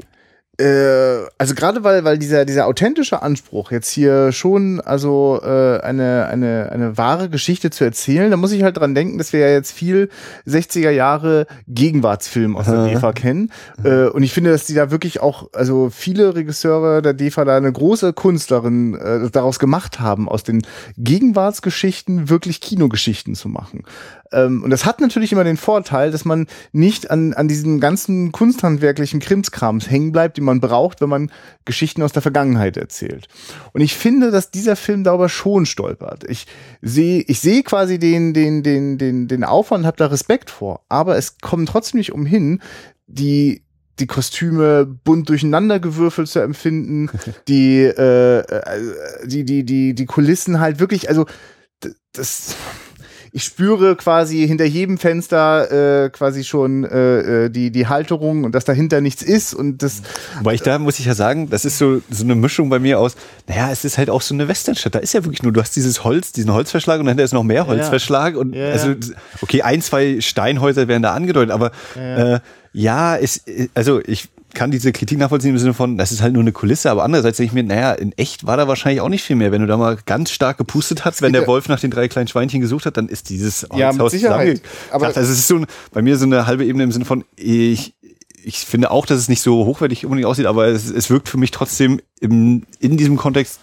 äh, also gerade weil weil dieser dieser authentische Anspruch jetzt hier schon also äh, eine eine eine wahre Geschichte zu erzählen, da muss ich halt dran denken, dass wir ja jetzt viel 60er Jahre Gegenwartsfilm aus der DEFA kennen äh, und ich finde, dass die da wirklich auch also viele Regisseure der DEFA da eine große Künstlerin äh, daraus gemacht haben, aus den Gegenwartsgeschichten wirklich Kinogeschichten zu machen. Ähm, und das hat natürlich immer den Vorteil, dass man nicht an an diesen ganzen kunsthandwerklichen Krimskrams hängen bleibt, man braucht, wenn man Geschichten aus der Vergangenheit erzählt. Und ich finde, dass dieser Film darüber schon stolpert. Ich sehe, ich sehe quasi den, den, den, den, den Aufwand, habe da Respekt vor. Aber es kommt trotzdem nicht umhin, die die Kostüme bunt durcheinander gewürfelt zu empfinden, <laughs> die, äh, äh, die, die, die, die Kulissen halt wirklich, also das, ich spüre quasi hinter jedem Fenster äh, quasi schon äh, äh, die, die Halterung und dass dahinter nichts ist und das. Wobei ich da muss ich ja sagen, das ist so, so eine Mischung bei mir aus, naja, es ist halt auch so eine Westernstadt. Da ist ja wirklich nur, du hast dieses Holz, diesen Holzverschlag und dahinter ist noch mehr Holzverschlag. Ja. Und ja, also, okay, ein, zwei Steinhäuser werden da angedeutet, aber ja, äh, ja es, also ich kann diese Kritik nachvollziehen im Sinne von, das ist halt nur eine Kulisse, aber andererseits denke ich mir, naja, in echt war da wahrscheinlich auch nicht viel mehr. Wenn du da mal ganz stark gepustet hast, wenn der Wolf nach den drei kleinen Schweinchen gesucht hat, dann ist dieses ja, mit Sicherheit. Aber also es ist so bei mir so eine halbe Ebene im Sinne von, ich, ich finde auch, dass es nicht so hochwertig unbedingt aussieht, aber es, es wirkt für mich trotzdem im, in diesem Kontext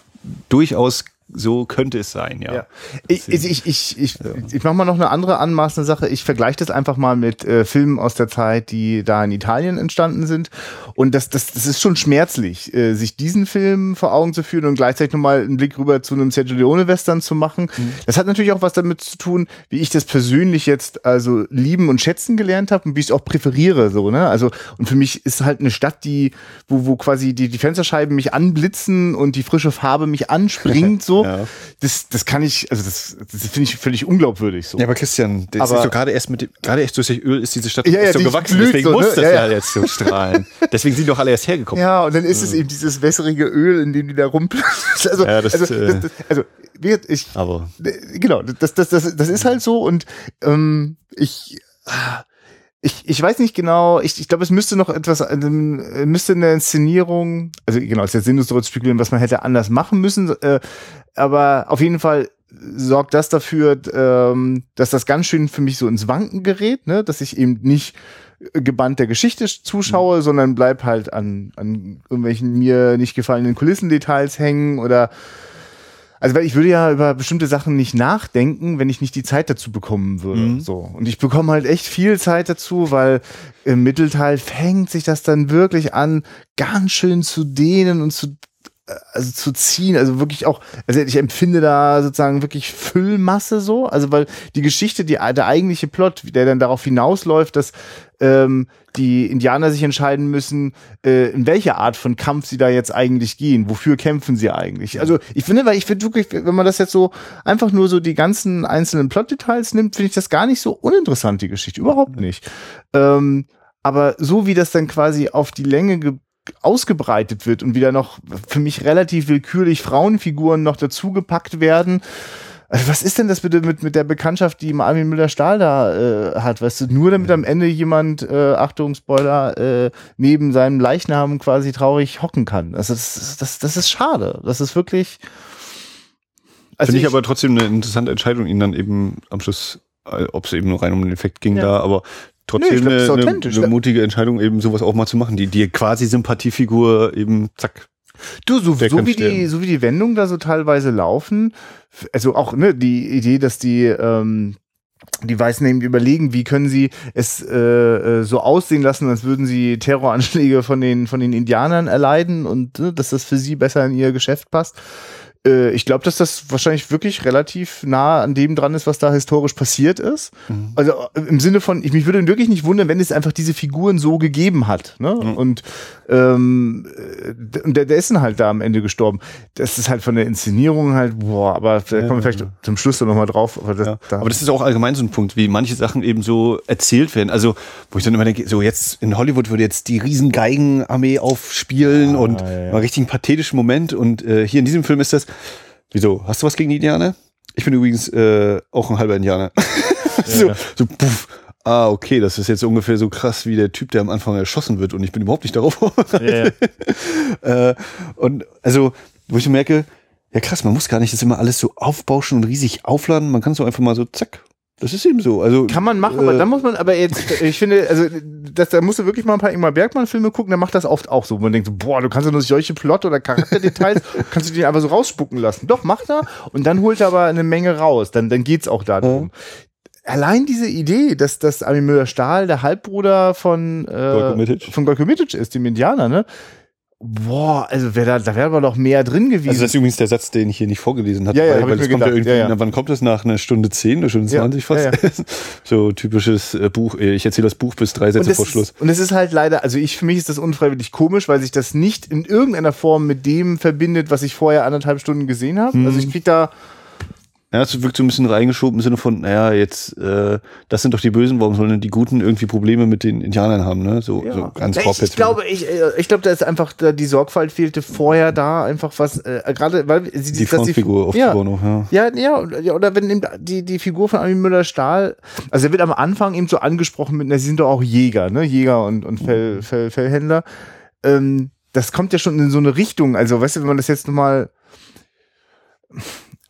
durchaus so könnte es sein, ja. ja. Ich, ich, ich, ich, ich, mache mal noch eine andere anmaßende Sache. Ich vergleiche das einfach mal mit äh, Filmen aus der Zeit, die da in Italien entstanden sind. Und das, das, das ist schon schmerzlich, äh, sich diesen Film vor Augen zu führen und gleichzeitig nochmal einen Blick rüber zu einem Sergio Leone-Western zu machen. Mhm. Das hat natürlich auch was damit zu tun, wie ich das persönlich jetzt also lieben und schätzen gelernt habe und wie ich es auch präferiere. So, ne? Also, und für mich ist halt eine Stadt, die, wo, wo quasi die, die Fensterscheiben mich anblitzen und die frische Farbe mich anspringt. <laughs> so so. Ja. Das, das kann ich, also das, das finde ich völlig unglaubwürdig so. Ja, aber Christian, das Aber- ist so gerade erst mit dem, gerade erst durch das Öl ist diese Stadt Ja, ja, so die gewachsen, deswegen so, muss ne? das Ja, ja, ja. jetzt so strahlen. deswegen sind doch alle erst hergekommen. Ja, und dann ist es eben dieses wässrige Öl, in dem die da rumpeln. <laughs> Also, Ja, das, also, äh, das, das, also gesagt, ich, Aber Äh, genau, das, das, das, das ist halt so und ähm, ich, ich, ich weiß nicht genau, ich, ich glaube, es müsste noch etwas, ähm, müsste eine Inszenierung, also genau, es ist jetzt sinnlos darüber zu spekulieren, was man hätte anders machen müssen, äh, aber auf jeden Fall sorgt das dafür, ähm, dass das ganz schön für mich so ins Wanken gerät, ne? dass ich eben nicht gebannt der Geschichte zuschaue, sondern bleib halt an, an irgendwelchen mir nicht gefallenen Kulissendetails hängen oder also weil ich würde ja über bestimmte Sachen nicht nachdenken, wenn ich nicht die Zeit dazu bekommen würde. Mhm. So und ich bekomme halt echt viel Zeit dazu, weil im Mittelteil fängt sich das dann wirklich an, ganz schön zu dehnen und zu also zu ziehen, also wirklich auch, also ich empfinde da sozusagen wirklich Füllmasse so, also weil die Geschichte, die, der eigentliche Plot, der dann darauf hinausläuft, dass ähm, die Indianer sich entscheiden müssen, äh, in welche Art von Kampf sie da jetzt eigentlich gehen, wofür kämpfen sie eigentlich. Also ich finde, weil ich finde wirklich, wenn man das jetzt so einfach nur so die ganzen einzelnen Plotdetails nimmt, finde ich das gar nicht so uninteressant, die Geschichte, überhaupt nicht. Ähm, aber so wie das dann quasi auf die Länge ge ausgebreitet wird und wieder noch für mich relativ willkürlich Frauenfiguren noch dazugepackt werden. Also was ist denn das bitte mit, mit der Bekanntschaft, die Armin Müller-Stahl da äh, hat? Weißt du, nur damit am Ende jemand, äh, Achtung, Spoiler, äh, neben seinem Leichnam quasi traurig hocken kann. Also das, das, das ist schade. Das ist wirklich. Also Finde ich aber trotzdem eine interessante Entscheidung, ihn dann eben am Schluss, äh, ob es eben nur rein um den Effekt ging Ja. da, aber trotzdem ich glaub, eine, eine, mutige Entscheidung, eben sowas auch mal zu machen, die dir quasi Sympathiefigur eben zack. Du, so, so, wie die, so wie die Wendungen da so teilweise laufen, also auch ne, die Idee, dass die, ähm, die Weißen eben überlegen, wie können sie es äh, äh, so aussehen lassen, als würden sie Terroranschläge von den, von den Indianern erleiden und ne, dass das für sie besser in ihr Geschäft passt. Äh, ich glaube, dass das wahrscheinlich wirklich relativ nah an dem dran ist, was da historisch passiert ist. Also äh, im Sinne von, ich mich würde wirklich nicht wundern, wenn es einfach diese Figuren so gegeben hat. Ne? Und ähm, äh, der, der ist dann halt da am Ende gestorben. Das ist halt von der Inszenierung halt, boah, aber da kommen wir vielleicht zum Schluss noch mal drauf. Aber das, Ja. da, Aber das ist auch allgemein so ein Punkt, wie manche Sachen eben so erzählt werden. Also, wo ich dann immer denke, so jetzt in Hollywood würde jetzt die Riesengeigenarmee aufspielen und ja, ja. mal richtig einen pathetischen Moment. Und äh, hier in diesem Film ist das. Wieso? Hast du was gegen die Indianer? Ich bin übrigens äh, auch ein halber Indianer. <laughs> so, so puff. Ah, okay, das ist jetzt ungefähr so krass wie der Typ, der am Anfang erschossen wird und ich bin überhaupt nicht darauf vorbereitet. <laughs> äh, und also, wo ich so merke, ja krass, man muss gar nicht das immer alles so aufbauschen und riesig aufladen. Man kann es so einfach mal so, zack. Das ist eben so. Also kann man machen, aber äh, dann muss man, aber jetzt, ich finde, also das, da musst du wirklich mal ein paar Ingmar Bergmann-Filme gucken, der macht das oft auch so. Man denkt so, boah, du kannst ja nur solche Plot- oder Charakterdetails, <laughs> kannst du die einfach so rausspucken lassen. Doch, macht er und dann holt er aber eine Menge raus. Dann, dann geht's auch darum. Allein diese Idee, dass, dass Armin Müller-Stahl der Halbbruder von, Golko äh, Mitic. von Golko Mitic ist, dem Indianer, ne? Boah, also wär da, da wäre aber noch mehr drin gewesen. Also das ist übrigens der Satz, den ich hier nicht vorgelesen hatte, Ja, ja, weil, weil das kommt ja irgendwie, Ja, ja. wann kommt das nach einer Stunde zehn, eine Stunde Ja, zwanzig fast? ja, <laughs> so typisches äh, Buch, äh, ich erzähle das Buch bis drei Sätze vor Schluss. Ist, und es ist halt leider, also ich, für mich ist das unfreiwillig komisch, weil sich das nicht in irgendeiner Form mit dem verbindet, was ich vorher anderthalb Stunden gesehen habe. Mhm. Also ich krieg da, Ja, es wirkt so ein bisschen reingeschoben im Sinne von, naja, jetzt, äh, das sind doch die Bösen, warum sollen denn die Guten irgendwie Probleme mit den Indianern haben, ne? So, so ganz grob ich, ich glaube, ich, äh, ich glaube, da ist einfach da die Sorgfalt fehlte vorher da einfach was, äh, gerade weil sie die dass Frauenfigur ja, noch, ja. Ja, ja, oder- ja, oder wenn eben die, die Figur von Armin Müller-Stahl, also er wird am Anfang eben so angesprochen mit, na, sie sind doch auch Jäger, ne? Jäger und, und Fell, Fell, Fellhändler. Ähm, das kommt ja schon in so eine Richtung. Also, weißt du, wenn man das jetzt nochmal.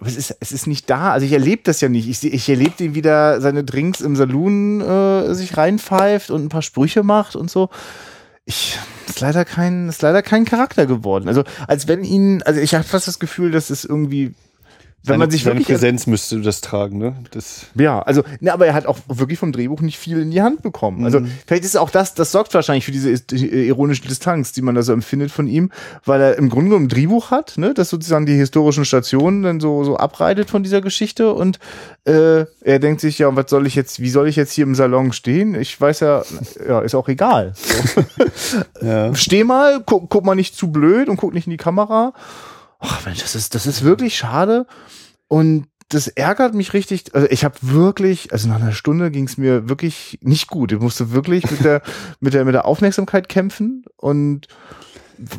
Aber es ist, es ist nicht da. Also ich erlebe das ja nicht. Ich, ich erlebe den wieder seine Drinks im Saloon äh, sich reinpfeift und ein paar Sprüche macht und so. Ich ist leider kein, ist leider kein Charakter geworden. Also als wenn ihn, also ich habe fast das Gefühl, dass es irgendwie, wenn man sich seine wirklich Präsenz müsste das tragen, ne? Das, ja, also, ne, aber er hat auch wirklich vom Drehbuch nicht viel in die Hand bekommen. Also, vielleicht ist auch das, das sorgt wahrscheinlich für diese äh, ironische Distanz, die man da so empfindet von ihm, weil er im Grunde genommen ein Drehbuch hat, ne, das sozusagen die historischen Stationen dann so, so abreitet von dieser Geschichte und äh, er denkt sich, ja, was soll ich jetzt, wie soll ich jetzt hier im Salon stehen? Ich weiß ja, ja, ist auch egal. <laughs> So. ja. Steh mal, guck, guck mal nicht zu blöd und guck nicht in die Kamera. Ach Mensch, das ist, das ist wirklich schade. Und das ärgert mich richtig. Also ich habe wirklich, also nach einer Stunde ging es mir wirklich nicht gut. Ich musste wirklich mit der, <laughs> mit der, mit der Aufmerksamkeit kämpfen und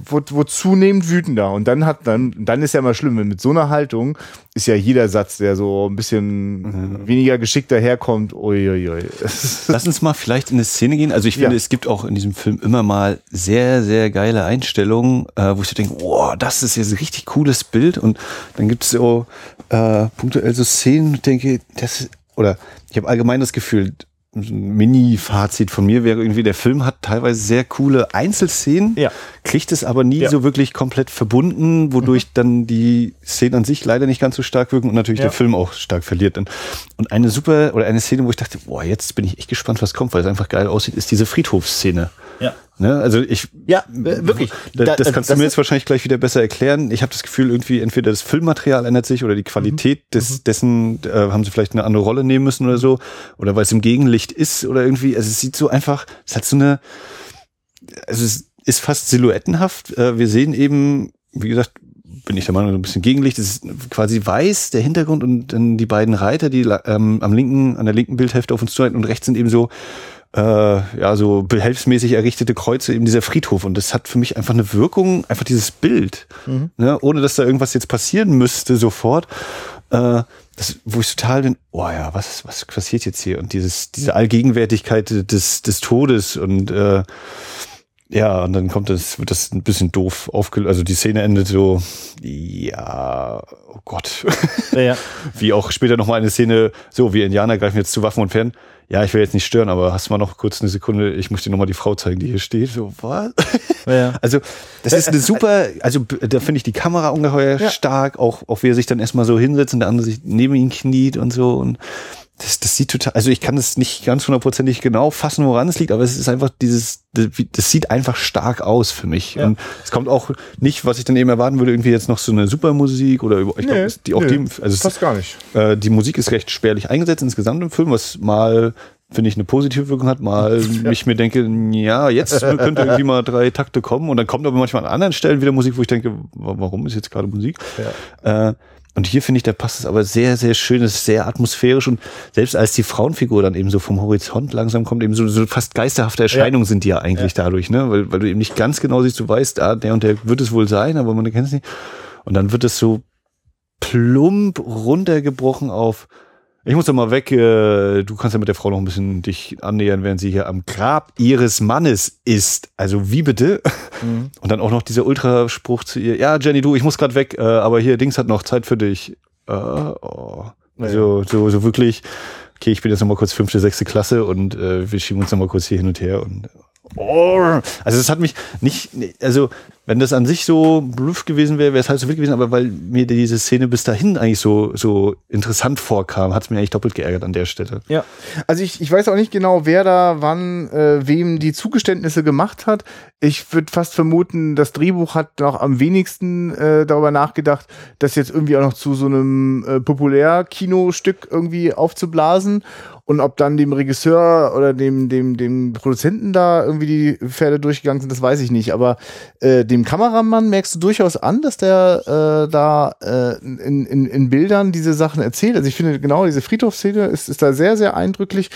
wurde, wurde zunehmend wütender. Und dann hat dann, dann ist ja immer schlimm, wenn mit so einer Haltung ist ja jeder Satz, der so ein bisschen mhm. weniger geschickt daherkommt. Uiuiui. <laughs> Lass uns mal vielleicht in eine Szene gehen. Also ich finde, ja. es gibt auch in diesem Film immer mal sehr, sehr geile Einstellungen, äh, wo ich so denke, wow, das ist jetzt ein richtig cooles Bild. Und dann gibt es so äh, punktuell so Szenen, denke, das oder ich habe allgemein das Gefühl, Mini-Fazit von mir wäre irgendwie, der Film hat teilweise sehr coole Einzelszenen, ja. kriegt es aber nie ja. so wirklich komplett verbunden, wodurch mhm. dann die Szenen an sich leider nicht ganz so stark wirken und natürlich ja. der Film auch stark verliert. Und eine super, oder eine Szene, wo ich dachte, boah, jetzt bin ich echt gespannt, was kommt, weil es einfach geil aussieht, ist diese Friedhofsszene. Ja. Ne? Also ich ja wirklich. Das, das kannst das du mir jetzt wahrscheinlich gleich wieder besser erklären. Ich habe das Gefühl, irgendwie entweder das Filmmaterial ändert sich oder die Qualität mhm. des, mhm. dessen äh, haben sie vielleicht eine andere Rolle nehmen müssen oder so oder weil es im Gegenlicht ist oder irgendwie. Also es sieht so einfach. Es hat so eine. Also es ist fast silhouettenhaft. Äh, wir sehen eben, wie gesagt, bin ich der Meinung, ein bisschen Gegenlicht. Es ist quasi weiß, der Hintergrund und dann die beiden Reiter, die ähm, am linken, an der linken Bildhälfte auf uns zuhalten und rechts sind eben so äh, ja, so behelfsmäßig errichtete Kreuze, eben dieser Friedhof. Und das hat für mich einfach eine Wirkung, einfach dieses Bild, mhm. ne, ohne dass da irgendwas jetzt passieren müsste sofort. Äh, das, wo ich total bin, oh ja, was, was passiert jetzt hier? Und dieses, diese Allgegenwärtigkeit des, des Todes und äh, ja, und dann kommt das, wird das ein bisschen doof aufgelöst. Also die Szene endet so, ja, oh Gott. Ja, ja. <laughs> Wie auch später nochmal eine Szene, so, wir Indianer greifen jetzt zu Waffen und Fern ja, ich will jetzt nicht stören, aber hast du mal noch kurz eine Sekunde, ich muss dir nochmal die Frau zeigen, die hier steht. So, was? Ja. <laughs> Also, das ist eine super, also da finde ich die Kamera ungeheuer stark, auch, auch wie er sich dann erstmal so hinsetzt und der andere sich neben ihn kniet und so und das, das sieht total, also ich kann es nicht ganz hundertprozentig genau fassen, woran es liegt, aber es ist einfach dieses, das, das sieht einfach stark aus für mich. Ja. Und es kommt auch nicht, was ich dann eben erwarten würde, irgendwie jetzt noch so eine Supermusik oder ich nee, glaube, die auch nee, die, also fast gar nicht. Äh, die Musik ist recht spärlich eingesetzt insgesamt im Film, was mal finde ich eine positive Wirkung hat, mal <laughs> ja. ich mir denke, ja, jetzt könnte irgendwie mal drei Takte kommen und dann kommt aber manchmal an anderen Stellen wieder Musik, wo ich denke, warum ist jetzt gerade Musik? Ja. Äh, und hier finde ich, da passt es aber sehr, sehr schön, es ist sehr atmosphärisch und selbst als die Frauenfigur dann eben so vom Horizont langsam kommt, eben so, so fast geisterhafte Erscheinungen ja. sind die ja eigentlich ja. dadurch, ne? Weil, weil du eben nicht ganz genau siehst, du weißt, ah, der und der wird es wohl sein, aber man kennt es nicht. Und dann wird es so plump runtergebrochen auf, ich muss doch mal weg, äh, du kannst ja mit der Frau noch ein bisschen dich annähern, während sie hier am Grab ihres Mannes ist. Also wie bitte? Mhm. Und dann auch noch dieser Ultraspruch zu ihr, ja Jenny, du, ich muss gerade weg, äh, aber hier Dings hat noch Zeit für dich. Äh, oh. Also so, so wirklich, okay, ich bin jetzt noch mal kurz fünfte, sechste Klasse und äh, wir schieben uns noch mal kurz hier hin und her und oh. Also es hat mich nicht, also wenn das an sich so Bluff gewesen wäre, wäre es halt so wild gewesen, aber weil mir diese Szene bis dahin eigentlich so, so interessant vorkam, hat es mir eigentlich doppelt geärgert an der Stelle. Ja, also ich, ich weiß auch nicht genau, wer da wann äh, wem die Zugeständnisse gemacht hat. Ich würde fast vermuten, das Drehbuch hat noch am wenigsten äh, darüber nachgedacht, das jetzt irgendwie auch noch zu so einem äh, Populärkinostück irgendwie aufzublasen und ob dann dem Regisseur oder dem, dem, dem Produzenten da irgendwie die Pferde durchgegangen sind, das weiß ich nicht. Aber äh, dem Kameramann merkst du durchaus an, dass der äh, da äh, in, in, in Bildern diese Sachen erzählt. Also ich finde genau diese Friedhofsszene ist, ist da sehr, sehr eindrücklich.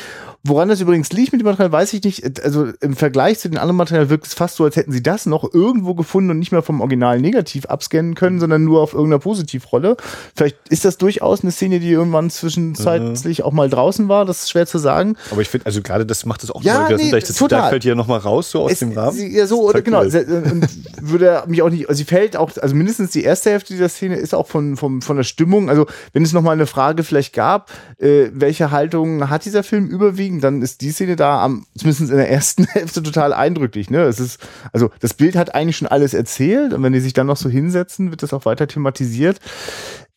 Woran das übrigens liegt mit dem Material, weiß ich nicht. Also im Vergleich zu den anderen Material wirkt es fast so, als hätten sie das noch irgendwo gefunden und nicht mehr vom Original negativ abscannen können, sondern nur auf irgendeiner Positivrolle. Vielleicht ist das durchaus eine Szene, die irgendwann zwischenzeitlich mhm. auch mal draußen war. Das ist schwer zu sagen. Aber ich finde, also gerade das macht es auch ja, mal, nee, das total. fällt hier nochmal raus, so aus es, dem Rahmen. Ja, so, oder genau. Und würde mich auch nicht, also sie fällt auch, also mindestens die erste Hälfte dieser Szene ist auch von, von, von der Stimmung. Also wenn es nochmal eine Frage vielleicht gab, äh, welche Haltung hat dieser Film überwiegend, dann ist die Szene da am, zumindest in der ersten <laughs> Hälfte total eindrücklich. Ne? Es ist, also das Bild hat eigentlich schon alles erzählt und wenn die sich dann noch so hinsetzen, wird das auch weiter thematisiert.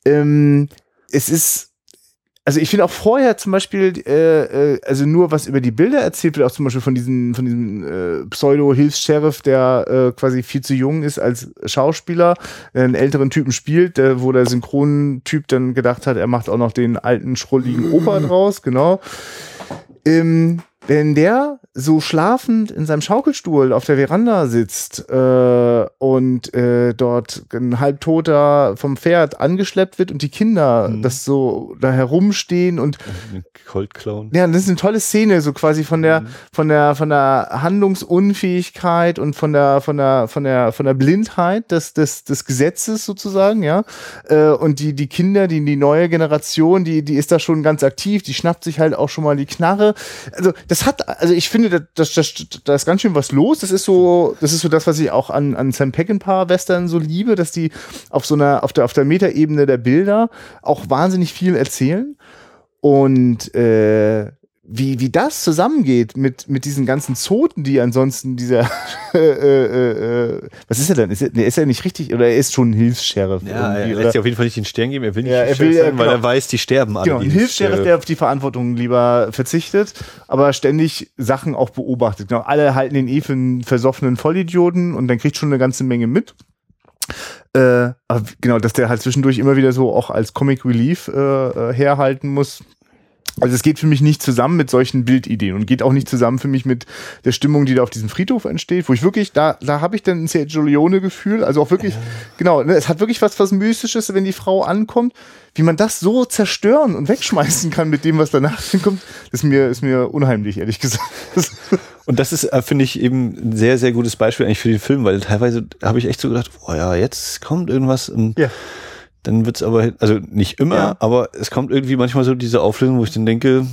Ähm, es ist also ich finde auch vorher zum Beispiel, äh, äh, also nur was über die Bilder erzählt wird, auch zum Beispiel von diesem, von diesem äh, Pseudo-Hilfs-Sheriff, der äh, quasi viel zu jung ist als Schauspieler, der einen älteren Typen spielt, der, wo der Synchrontyp dann gedacht hat, er macht auch noch den alten, schrulligen Opa draus, genau. Ähm, wenn der so schlafend in seinem Schaukelstuhl auf der Veranda sitzt äh, und äh, dort ein halbtoter vom Pferd angeschleppt wird und die Kinder mhm. das so da herumstehen und Cold Clown. Ja, das ist eine tolle Szene, so quasi von der mhm. von der von der Handlungsunfähigkeit und von der von der von der von der Blindheit des des des Gesetzes sozusagen, ja. Äh, und die die Kinder, die die neue Generation, die die ist da schon ganz aktiv, die schnappt sich halt auch schon mal die Knarre. Also das hat, also ich finde, da das, das, da ist ganz schön was los. Das ist so, das ist so das, was ich auch an, an Sam Peckinpah Western so liebe, dass die auf so einer, auf der, auf der Metaebene der Bilder auch wahnsinnig viel erzählen. Und äh, wie, wie das zusammengeht mit, mit diesen ganzen Zoten, die ansonsten dieser, <laughs> äh, äh, äh, was ist er denn? Ist er, ist er nicht richtig, oder er ist schon ein Hilfs-Sheriff? Ja, er lässt sich auf jeden Fall nicht den Stern geben, er will nicht ja, er will, sein, weil genau. er weiß, die sterben alle. Genau, ein Hilfs-Sheriff, der auf die Verantwortung lieber verzichtet, aber ständig Sachen auch beobachtet. Genau, alle halten den eh für einen versoffenen Vollidioten und dann kriegt schon eine ganze Menge mit. Äh, genau, dass der halt zwischendurch immer wieder so auch als Comic Relief äh, äh herhalten muss, also es geht für mich nicht zusammen mit solchen Bildideen und geht auch nicht zusammen für mich mit der Stimmung, die da auf diesem Friedhof entsteht, wo ich wirklich, da, da habe ich dann ein Sergio Leone-Gefühl, also auch wirklich, ja. genau, ne, es hat wirklich was, was Mystisches, wenn die Frau ankommt, wie man das so zerstören und wegschmeißen kann mit dem, was danach kommt, ist mir, ist mir unheimlich, ehrlich gesagt. Und das ist, äh, finde ich, eben ein sehr, sehr gutes Beispiel eigentlich für den Film, weil teilweise habe ich echt so gedacht, oh ja, jetzt kommt irgendwas und ja dann wird's aber, also nicht immer, ja. aber es kommt irgendwie manchmal so diese Auflösung, wo ich dann denke,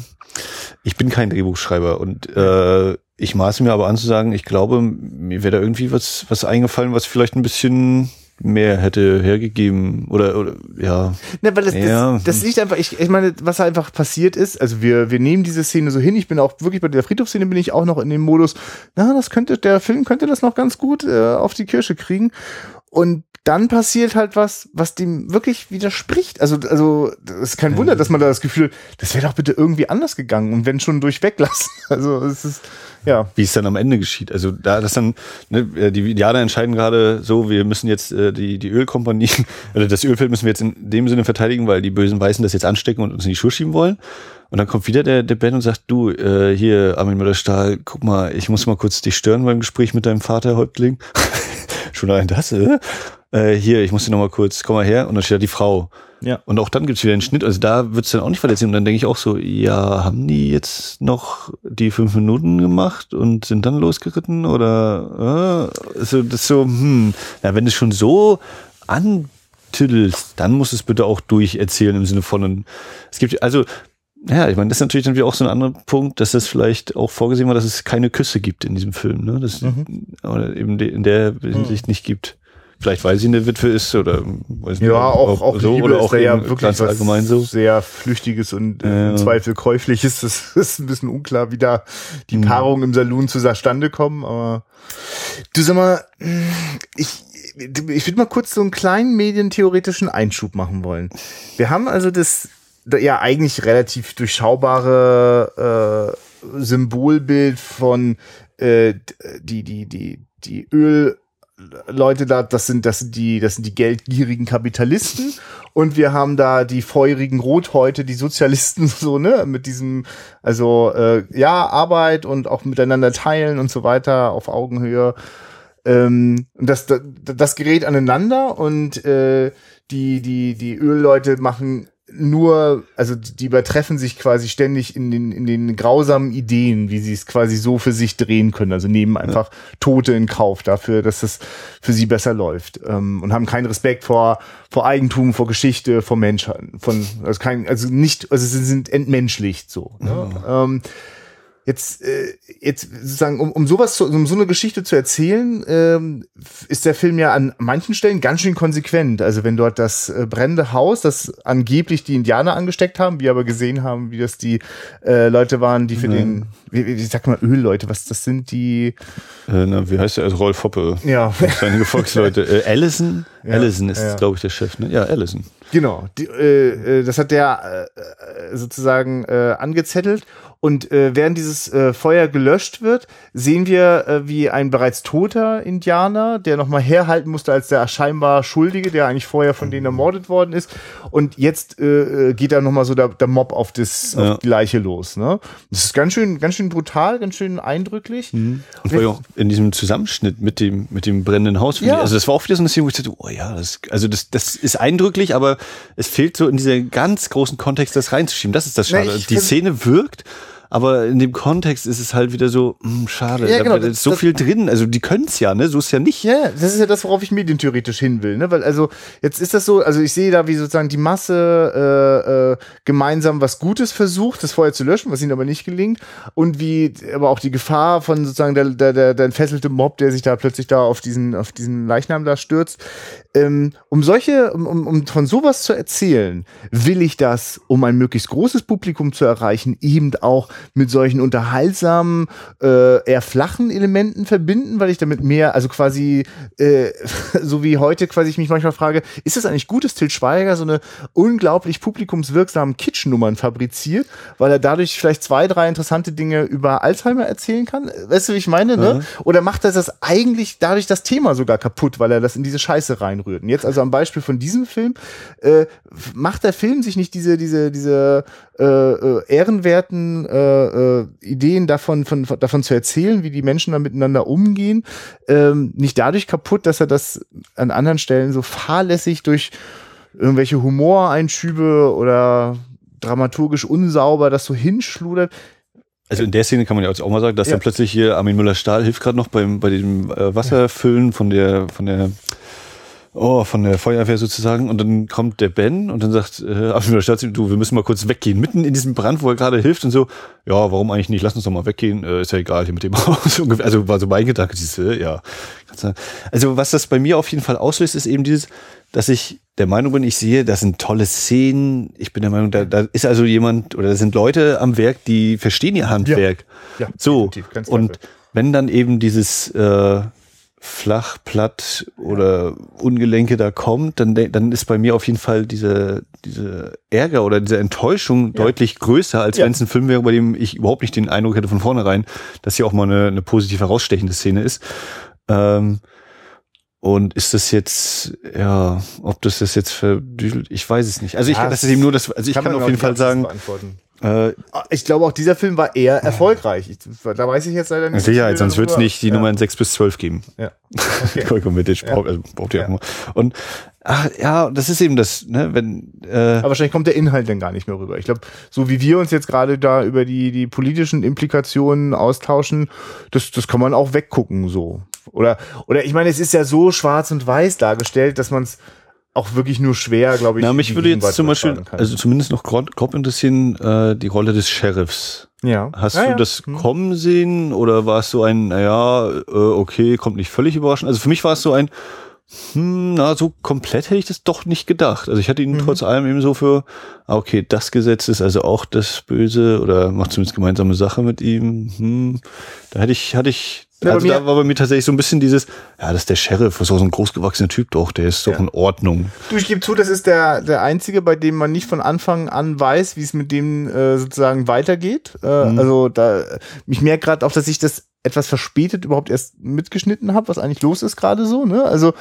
ich bin kein Drehbuchschreiber und äh, ich maße mir aber an zu sagen, ich glaube, mir wäre da irgendwie was, was eingefallen, was vielleicht ein bisschen mehr hätte hergegeben oder, oder ja. Ne, weil das, ja. das, das liegt einfach, ich, ich meine, was einfach passiert ist, also wir, wir nehmen diese Szene so hin, ich bin auch wirklich bei der Friedhofsszene bin ich auch noch in dem Modus, na, das könnte, der Film könnte das noch ganz gut äh, auf die Kirsche kriegen und dann passiert halt was, was dem wirklich widerspricht. Also, also, das ist kein Wunder, dass man da das Gefühl, das wäre doch bitte irgendwie anders gegangen und wenn schon durch weglassen. <laughs> Also, es ist, ja. Wie es dann am Ende geschieht. Also, da, das dann, ne, äh, die Indianer entscheiden gerade so, wir müssen jetzt äh, die, die Ölkompanie, <laughs> oder das Ölfeld müssen wir jetzt in dem Sinne verteidigen, weil die bösen Weißen das jetzt anstecken und uns in die Schuhe schieben wollen. Und dann kommt wieder der, der Ben und sagt, du, äh, hier, Armin Müller-Stahl, guck mal, ich muss mal kurz dich stören beim Gespräch mit deinem Vater, Häuptling. <laughs> Schon allein das, äh? Äh, hier, ich muss dir noch mal kurz, komm mal her. Und dann steht da die Frau. Ja. Und auch dann gibt's wieder einen Schnitt. Also da wird's dann auch nicht verletzt. Und dann denke ich auch so, ja, haben die jetzt noch die fünf Minuten gemacht und sind dann losgeritten? Oder äh, also das so, hm, ja, wenn du schon so antittelst, dann muss es bitte auch durcherzählen im Sinne von, es gibt, also ja, ich meine, das ist natürlich dann wieder auch so ein anderer Punkt, dass das vielleicht auch vorgesehen war, dass es keine Küsse gibt in diesem Film, ne? Das mhm. oder eben in der Hinsicht mhm. nicht gibt. Vielleicht weil sie eine Witwe ist oder weiß nicht, ja, auch, auch so oder auch ja wirklich ganz allgemein so sehr flüchtiges und äh, im Zweifel käufliches. Das <laughs> ist ein bisschen unklar, wie da die mhm. Paarungen im Saloon zustande kommen. Aber du sag mal, ich ich würde mal kurz so einen kleinen medientheoretischen Einschub machen wollen. Wir haben also das ja eigentlich relativ durchschaubare äh, Symbolbild von äh, die die die die Öl Leute da, das sind, das sind die, das sind die geldgierigen Kapitalisten. Und wir haben da die feurigen Rothäute, die Sozialisten, <laughs> so, ne, mit diesem, also, äh, ja, Arbeit und auch miteinander teilen und so weiter auf Augenhöhe. Ähm, das, das, das gerät aneinander und äh, die, die, die Ölleute machen nur, also die übertreffen sich quasi ständig in den, in den grausamen Ideen, wie sie es quasi so für sich drehen können. Also nehmen einfach Tote in Kauf dafür, dass es für sie besser läuft. Ähm, und haben keinen Respekt vor, vor Eigentum, vor Geschichte, vor Menschheit, von, also kein, also nicht, also sie sind entmenschlicht so. Ne? Mhm. Ähm, Jetzt, äh, jetzt sozusagen, um, um sowas, zu, um so eine Geschichte zu erzählen, ähm, ist der Film ja an manchen Stellen ganz schön konsequent. Also wenn dort das äh, brennende Haus, das angeblich die Indianer angesteckt haben, wir aber gesehen haben, wie das die äh, Leute waren, die für den, wie, wie sag mal, Ölleute, was das sind die? Äh, na, wie heißt der? Rolf Hoppe. Ja. Einige Volksleute. <laughs> Äh, Allison? Ja, Allison ist, ja. glaube ich, der Chef. Ne? Ja, Allison. Genau, die, äh, äh, das hat der äh, sozusagen äh, angezettelt und äh, während dieses äh, Feuer gelöscht wird, sehen wir, äh, wie ein bereits toter Indianer, der nochmal herhalten musste als der scheinbar Schuldige, der eigentlich vorher von denen ermordet worden ist. Und jetzt äh, äh geht da nochmal so der, der Mob auf, das, ja. auf die Leiche los. Ne? Das ist ganz schön, ganz schön brutal, ganz schön eindrücklich. Mhm. Und war ja auch in diesem Zusammenschnitt mit dem, mit dem brennenden Haus. Ja. Also das war auch wieder so eine Szene, wo ich dachte, oh ja, das, also das, das ist eindrücklich, aber es fehlt so in diesen ganz großen Kontext, das reinzuschieben. Das ist das Schade. Na, die Szene wirkt aber in dem Kontext ist es halt wieder so, mh, hm, schade, ja, genau, da ist so das, viel drin. Also die können es ja, ne? So ist ja nicht. Ja, das ist ja das, worauf ich medientheoretisch hin will, ne? Weil also jetzt ist das so, also ich sehe da, wie sozusagen die Masse äh, äh, gemeinsam was Gutes versucht, das Feuer zu löschen, was ihnen aber nicht gelingt. Und wie aber auch die Gefahr von sozusagen der, der, der, der entfesselte Mob, der sich da plötzlich da auf diesen, auf diesen Leichnam da stürzt. Ähm, um solche, um, um, um von sowas zu erzählen, will ich das, um ein möglichst großes Publikum zu erreichen, eben auch mit solchen unterhaltsamen, äh, eher flachen Elementen verbinden, weil ich damit mehr, also quasi, äh, <laughs> so wie heute quasi ich mich manchmal frage, ist das eigentlich gut, dass Til Schweiger so eine unglaublich publikumswirksamen Kitschnummern fabriziert, weil er dadurch vielleicht zwei, drei interessante Dinge über Alzheimer erzählen kann? Weißt du, wie ich meine, ne? Mhm. Oder macht er das eigentlich dadurch das Thema sogar kaputt, weil er das in diese Scheiße reinrührt? Und jetzt also am Beispiel von diesem Film, äh, macht der Film sich nicht diese, diese, diese äh, äh, ehrenwerten äh, äh, Ideen davon, von, davon zu erzählen, wie die Menschen da miteinander umgehen, ähm, nicht dadurch kaputt, dass er das an anderen Stellen so fahrlässig durch irgendwelche Humoreinschübe oder dramaturgisch unsauber das so hinschludert. Also in der Szene kann man ja auch mal sagen, dass ja. dann plötzlich hier Armin Müller-Stahl hilft gerade noch beim, bei dem äh, Wasserfüllen von der, von der oh, von der Feuerwehr sozusagen. Und dann kommt der Ben und dann sagt, äh, du, wir müssen mal kurz weggehen. Mitten in diesem Brand, wo er gerade hilft und so, ja, warum eigentlich nicht? Lass uns doch mal weggehen. Äh, ist ja egal hier mit dem <laughs> Haus. also war so mein Gedanke, dieses, äh, ja. Also was das bei mir auf jeden Fall auslöst, ist eben dieses, dass ich der Meinung bin, ich sehe, das sind tolle Szenen. Ich bin der Meinung, da, da ist also jemand oder da sind Leute am Werk, die verstehen ihr Handwerk. Ja, ja so. Und wenn dann eben dieses äh, flach, platt oder Ungelenke da kommt, dann, dann ist bei mir auf jeden Fall diese, diese Ärger oder diese Enttäuschung ja. deutlich größer, als ja. wenn es ein Film wäre, bei dem ich überhaupt nicht den Eindruck hätte von vornherein, dass hier auch mal eine, eine positiv herausstechende Szene ist. Ähm, und ist das jetzt, ja, ob das das jetzt verdüdelt, ich weiß es nicht. Also ich, ja, das ist eben nur das, also ich kann, kann auf jeden Fall sagen, äh, ich glaube, auch dieser Film war eher erfolgreich. Ich, da weiß ich jetzt leider nicht. Sicherheit, sonst wird es nicht die ja. Nummer in 6 bis 12 geben. Ja. <laughs> Okay. Kolkomitic ja. braucht, also braucht ja. auch Und ach, ja, das ist eben das, ne, wenn. Äh Aber wahrscheinlich kommt der Inhalt dann gar nicht mehr rüber. Ich glaube, so wie wir uns jetzt gerade da über die, die politischen Implikationen austauschen, das, das kann man auch weggucken so. Oder, oder ich meine, es ist ja so schwarz und weiß dargestellt, dass man es auch wirklich nur schwer, glaube ich. Na, mich würde jetzt zum Beispiel, also zumindest noch grob, interessieren, äh, die Rolle des Sheriffs. Ja. Hast ja, du ja. das hm. kommen sehen oder war es so ein, naja, äh, okay, kommt nicht völlig überraschend? Also für mich war es so ein, hm, na, so komplett hätte ich das doch nicht gedacht. Also ich hatte ihn mhm. trotz allem eben so für, ah, okay, das Gesetz ist also auch das Böse oder macht zumindest gemeinsame Sache mit ihm. Hm, da hätte ich, hatte ich ja, also da war bei mir tatsächlich so ein bisschen dieses, ja, das ist der Sheriff, so ein großgewachsener Typ doch, der ist doch ja. in Ordnung. Du, ich gebe zu, das ist der, der einzige, bei dem man nicht von Anfang an weiß, wie es mit dem äh, sozusagen weitergeht. Äh, mhm. Also da, ich merke gerade auch, dass ich das etwas verspätet überhaupt erst mitgeschnitten habe, was eigentlich los ist gerade so, ne? Also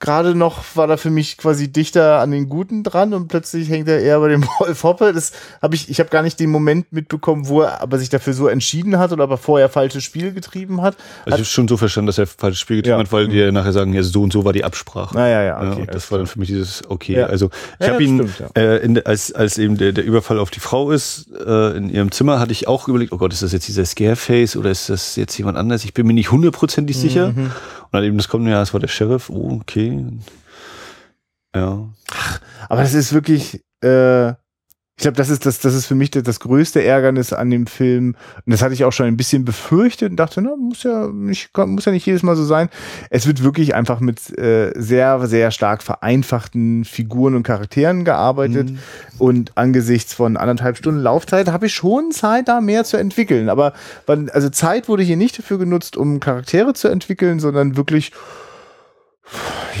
gerade noch war da für mich quasi dichter an den Guten dran und plötzlich hängt er eher bei dem <laughs> Wolf Hoppe. Das habe ich, ich habe gar nicht den Moment mitbekommen, wo er aber sich dafür so entschieden hat oder aber vorher falsches Spiel getrieben hat. Also ich habe schon so verstanden, dass er falsches Spiel getrieben ja. hat, weil die ja nachher sagen, ja, so und so war die Absprache. Ah, ja, ja, okay. Ja, das war dann für mich dieses, okay. Ja. Also ich ja, habe ihn, stimmt, äh, in, als, als eben der, der Überfall auf die Frau ist, äh, in ihrem Zimmer, hatte ich auch überlegt, oh Gott, ist das jetzt dieser Scareface oder ist das jetzt jemand anders? Ich bin mir nicht hundertprozentig mhm. sicher. Und dann eben das kommt, ja, es war der Sheriff, oh, okay. Ja. Ach, aber das ist wirklich, äh, ich glaube, das ist das, das ist für mich das, das, größte Ärgernis an dem Film. Und das hatte ich auch schon ein bisschen befürchtet und dachte, na, muss ja nicht, muss ja nicht jedes Mal so sein. Es wird wirklich einfach mit äh, sehr, sehr stark vereinfachten Figuren und Charakteren gearbeitet. Mhm. Und angesichts von anderthalb Stunden Laufzeit habe ich schon Zeit, da mehr zu entwickeln. Aber also Zeit wurde hier nicht dafür genutzt, um Charaktere zu entwickeln, sondern wirklich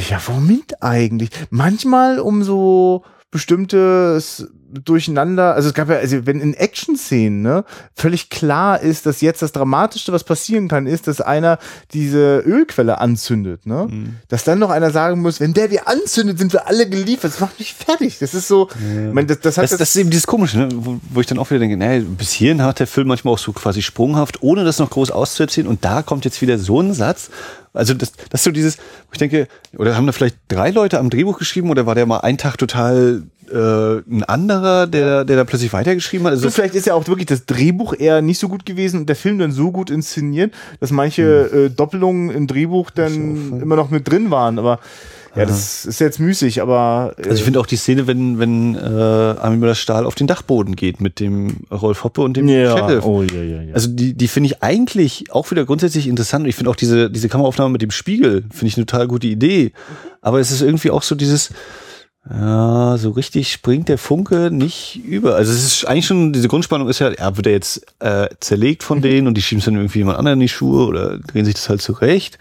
ja, womit eigentlich? Manchmal um so bestimmtes Durcheinander, also es gab ja, also wenn in Action-Szenen, ne, völlig klar ist, dass jetzt das Dramatischste, was passieren kann, ist, dass einer diese Ölquelle anzündet, ne? Mhm. Dass dann noch einer sagen muss, wenn der die anzündet, sind wir alle geliefert. Das macht mich fertig. Das ist so, ja. mein, das, das, hat das, das, ist eben dieses Komische, ne? wo, wo ich dann auch wieder denke, naja, bis hierhin hat der Film manchmal auch so quasi sprunghaft, ohne das noch groß auszuerzählen und da kommt jetzt wieder so ein Satz, also das, das ist so dieses, ich denke, oder haben da vielleicht drei Leute am Drehbuch geschrieben oder war der mal einen Tag total äh, ein anderer, der, der da plötzlich weitergeschrieben hat? Also du, vielleicht ist ja auch wirklich das Drehbuch eher nicht so gut gewesen und der Film dann so gut inszeniert, dass manche hm. äh, Doppelungen im Drehbuch dann immer noch mit drin waren, aber ja, das ist jetzt müßig, aber. Äh also ich finde auch die Szene, wenn, wenn äh, Armin Müller-Stahl auf den Dachboden geht mit dem Rolf Hoppe und dem ja. Sheriff. Oh, ja, ja, ja. Also die, die finde ich eigentlich auch wieder grundsätzlich interessant. Und ich finde auch diese, diese Kameraaufnahme mit dem Spiegel, finde ich eine total gute Idee. Aber es ist irgendwie auch so dieses, ja, so richtig springt der Funke nicht über. Also es ist eigentlich schon, diese Grundspannung ist ja, ja, wird er jetzt äh, zerlegt von mhm. denen und die schieben es dann irgendwie jemand anderen in die Schuhe oder drehen sich das halt zurecht.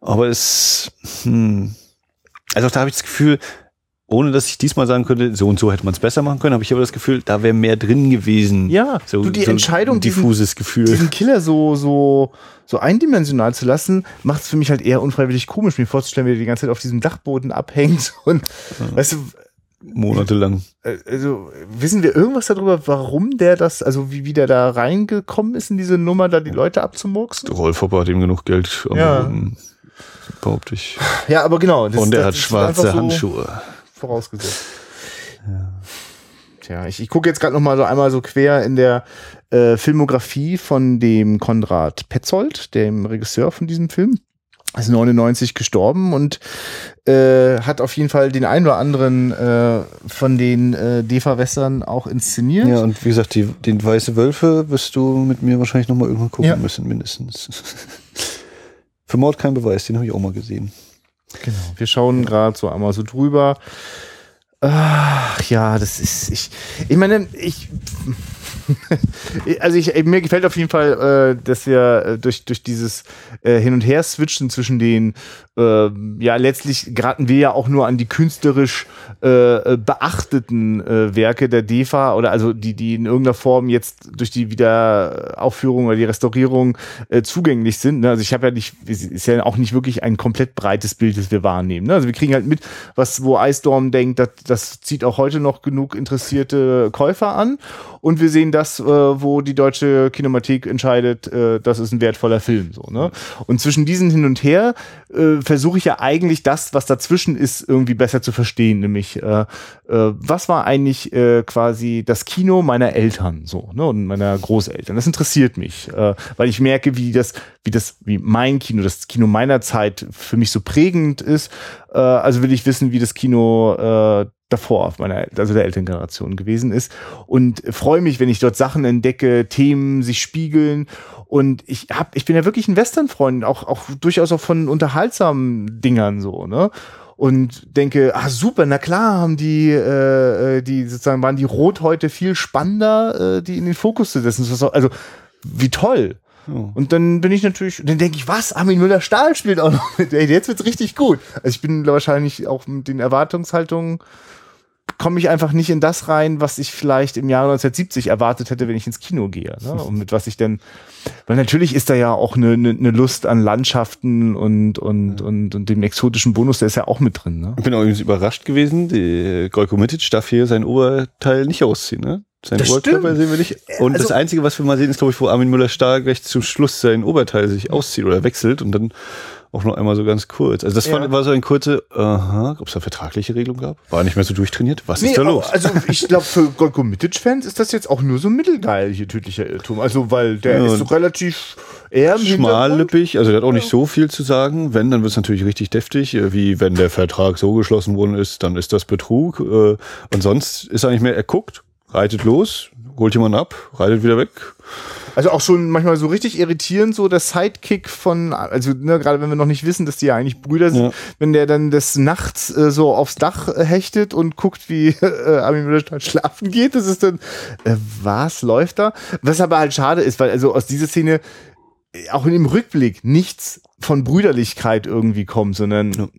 Aber es, hm, also da habe ich das Gefühl, ohne dass ich diesmal sagen könnte, so und so hätte man es besser machen können, habe ich aber das Gefühl, da wäre mehr drin gewesen. Ja, so, du die so Entscheidung, diffuses diesen, Gefühl. Diesen Killer so, so, so eindimensional zu lassen, macht es für mich halt eher unfreiwillig komisch, mir vorzustellen, wie er die ganze Zeit auf diesem Dachboden abhängt <laughs> und, ja. weißt du, monatelang. Äh, also wissen wir irgendwas darüber, warum der das, also wie, wie der da reingekommen ist in diese Nummer, da die Leute abzumurksen? Rolf Hopper hat ihm genug Geld. Ja. Um, behaupte ich. Ja, aber genau. Das, Und er hat schwarze so Handschuhe. Vorausgesetzt. Ja. Tja, ich, ich gucke jetzt gerade noch mal so einmal so quer in der äh, Filmografie von dem Konrad Petzold, dem Regisseur von diesem Film. Ist 99 gestorben und äh, hat auf jeden Fall den einen oder anderen äh, von den äh, DEFA-Western auch inszeniert. Ja, und wie gesagt, die, den Weiße Wölfe wirst du mit mir wahrscheinlich noch mal irgendwann gucken ja. müssen, mindestens. <laughs> Für Mord kein Beweis, den habe ich auch mal gesehen. Genau. Wir schauen gerade so einmal so drüber. Ach ja, das ist ich. Ich meine, ich <laughs> also ich, mir gefällt auf jeden Fall, äh, dass wir äh, durch, durch dieses äh, Hin- und Her-Switchen zwischen den, äh, ja, letztlich geraten wir ja auch nur an die künstlerisch beachteten Werke der DEFA oder also die, die in irgendeiner Form jetzt durch die Wiederaufführung oder die Restaurierung zugänglich sind. Ne? Also ich habe ja nicht, ist ja auch nicht wirklich ein komplett breites Bild, das wir wahrnehmen. Ne? Also wir kriegen halt mit, was, wo Ice Storm denkt, das, das zieht auch heute noch genug interessierte Käufer an. Und wir sehen das, äh, wo die deutsche Kinemathek entscheidet, äh, das ist ein wertvoller Film. So, ne? Und zwischen diesen hin und her äh, versuche ich ja eigentlich das, was dazwischen ist, irgendwie besser zu verstehen. Nämlich, äh, äh, was war eigentlich äh, quasi das Kino meiner Eltern so, ne? Und meiner Großeltern. Das interessiert mich, äh, weil ich merke, wie das, wie das, wie mein Kino, das Kino meiner Zeit für mich so prägend ist. Äh, also will ich wissen, wie das Kino äh, davor, meiner, also der Elterngeneration gewesen ist. Und freue mich, wenn ich dort Sachen entdecke, Themen sich spiegeln. Und ich hab, ich bin ja wirklich ein Western-Freund, auch, auch durchaus auch von unterhaltsamen Dingern so, ne? Und denke, ah super, na klar haben die, äh, äh die sozusagen waren die Rot heute viel spannender, äh, die in den Fokus zu setzen. Also wie toll. Und dann bin ich natürlich, dann denke ich, was? Armin Müller-Stahl spielt auch noch mit. Ey, jetzt wird's richtig gut. Also ich bin wahrscheinlich auch mit den Erwartungshaltungen komme ich einfach nicht in das rein, was ich vielleicht im Jahr 1970 erwartet hätte, wenn ich ins Kino gehe. Ne? Und mit was ich denn, weil natürlich ist da ja auch eine, eine, eine Lust an Landschaften und, und, ja. und, und dem exotischen Bonus, der ist ja auch mit drin. Ne? Ich bin übrigens überrascht gewesen, die Golko Mitic darf hier sein Oberteil nicht ausziehen, ne? Sein das Oberkörper sehen wir nicht. Und also, das Einzige, was wir mal sehen, ist, glaube ich, wo Armin Müller-Stahl gleich zum Schluss sein Oberteil sich auszieht oder wechselt und dann auch noch einmal so ganz kurz. Also das ja. war so ein kurze, aha, ob es da vertragliche Regelung gab? War nicht mehr so durchtrainiert? Was nee, ist da los? Also <laughs> ich glaube, für Golko Mitic-Fans ist das jetzt auch nur so mittelgeil hier tödlicher Irrtum. Also weil der ja, ist so relativ eher schmallippig, also der hat auch nicht so viel zu sagen. Wenn, dann wird es natürlich richtig deftig, äh, wie wenn der Vertrag so geschlossen worden ist, dann ist das Betrug. Äh, und sonst ist er nicht mehr, er guckt, reitet los, holt jemanden ab, reitet wieder weg. Also auch schon manchmal so richtig irritierend, so der Sidekick von, also ne, gerade wenn wir noch nicht wissen, dass die ja eigentlich Brüder sind, ja. wenn der dann des Nachts äh, so aufs Dach äh, hechtet und guckt, wie <laughs> äh, Armin Müller schlafen geht, das ist dann, äh, was läuft da? Was aber halt schade ist, weil also aus dieser Szene äh, auch in dem Rückblick nichts von Brüderlichkeit irgendwie kommt, sondern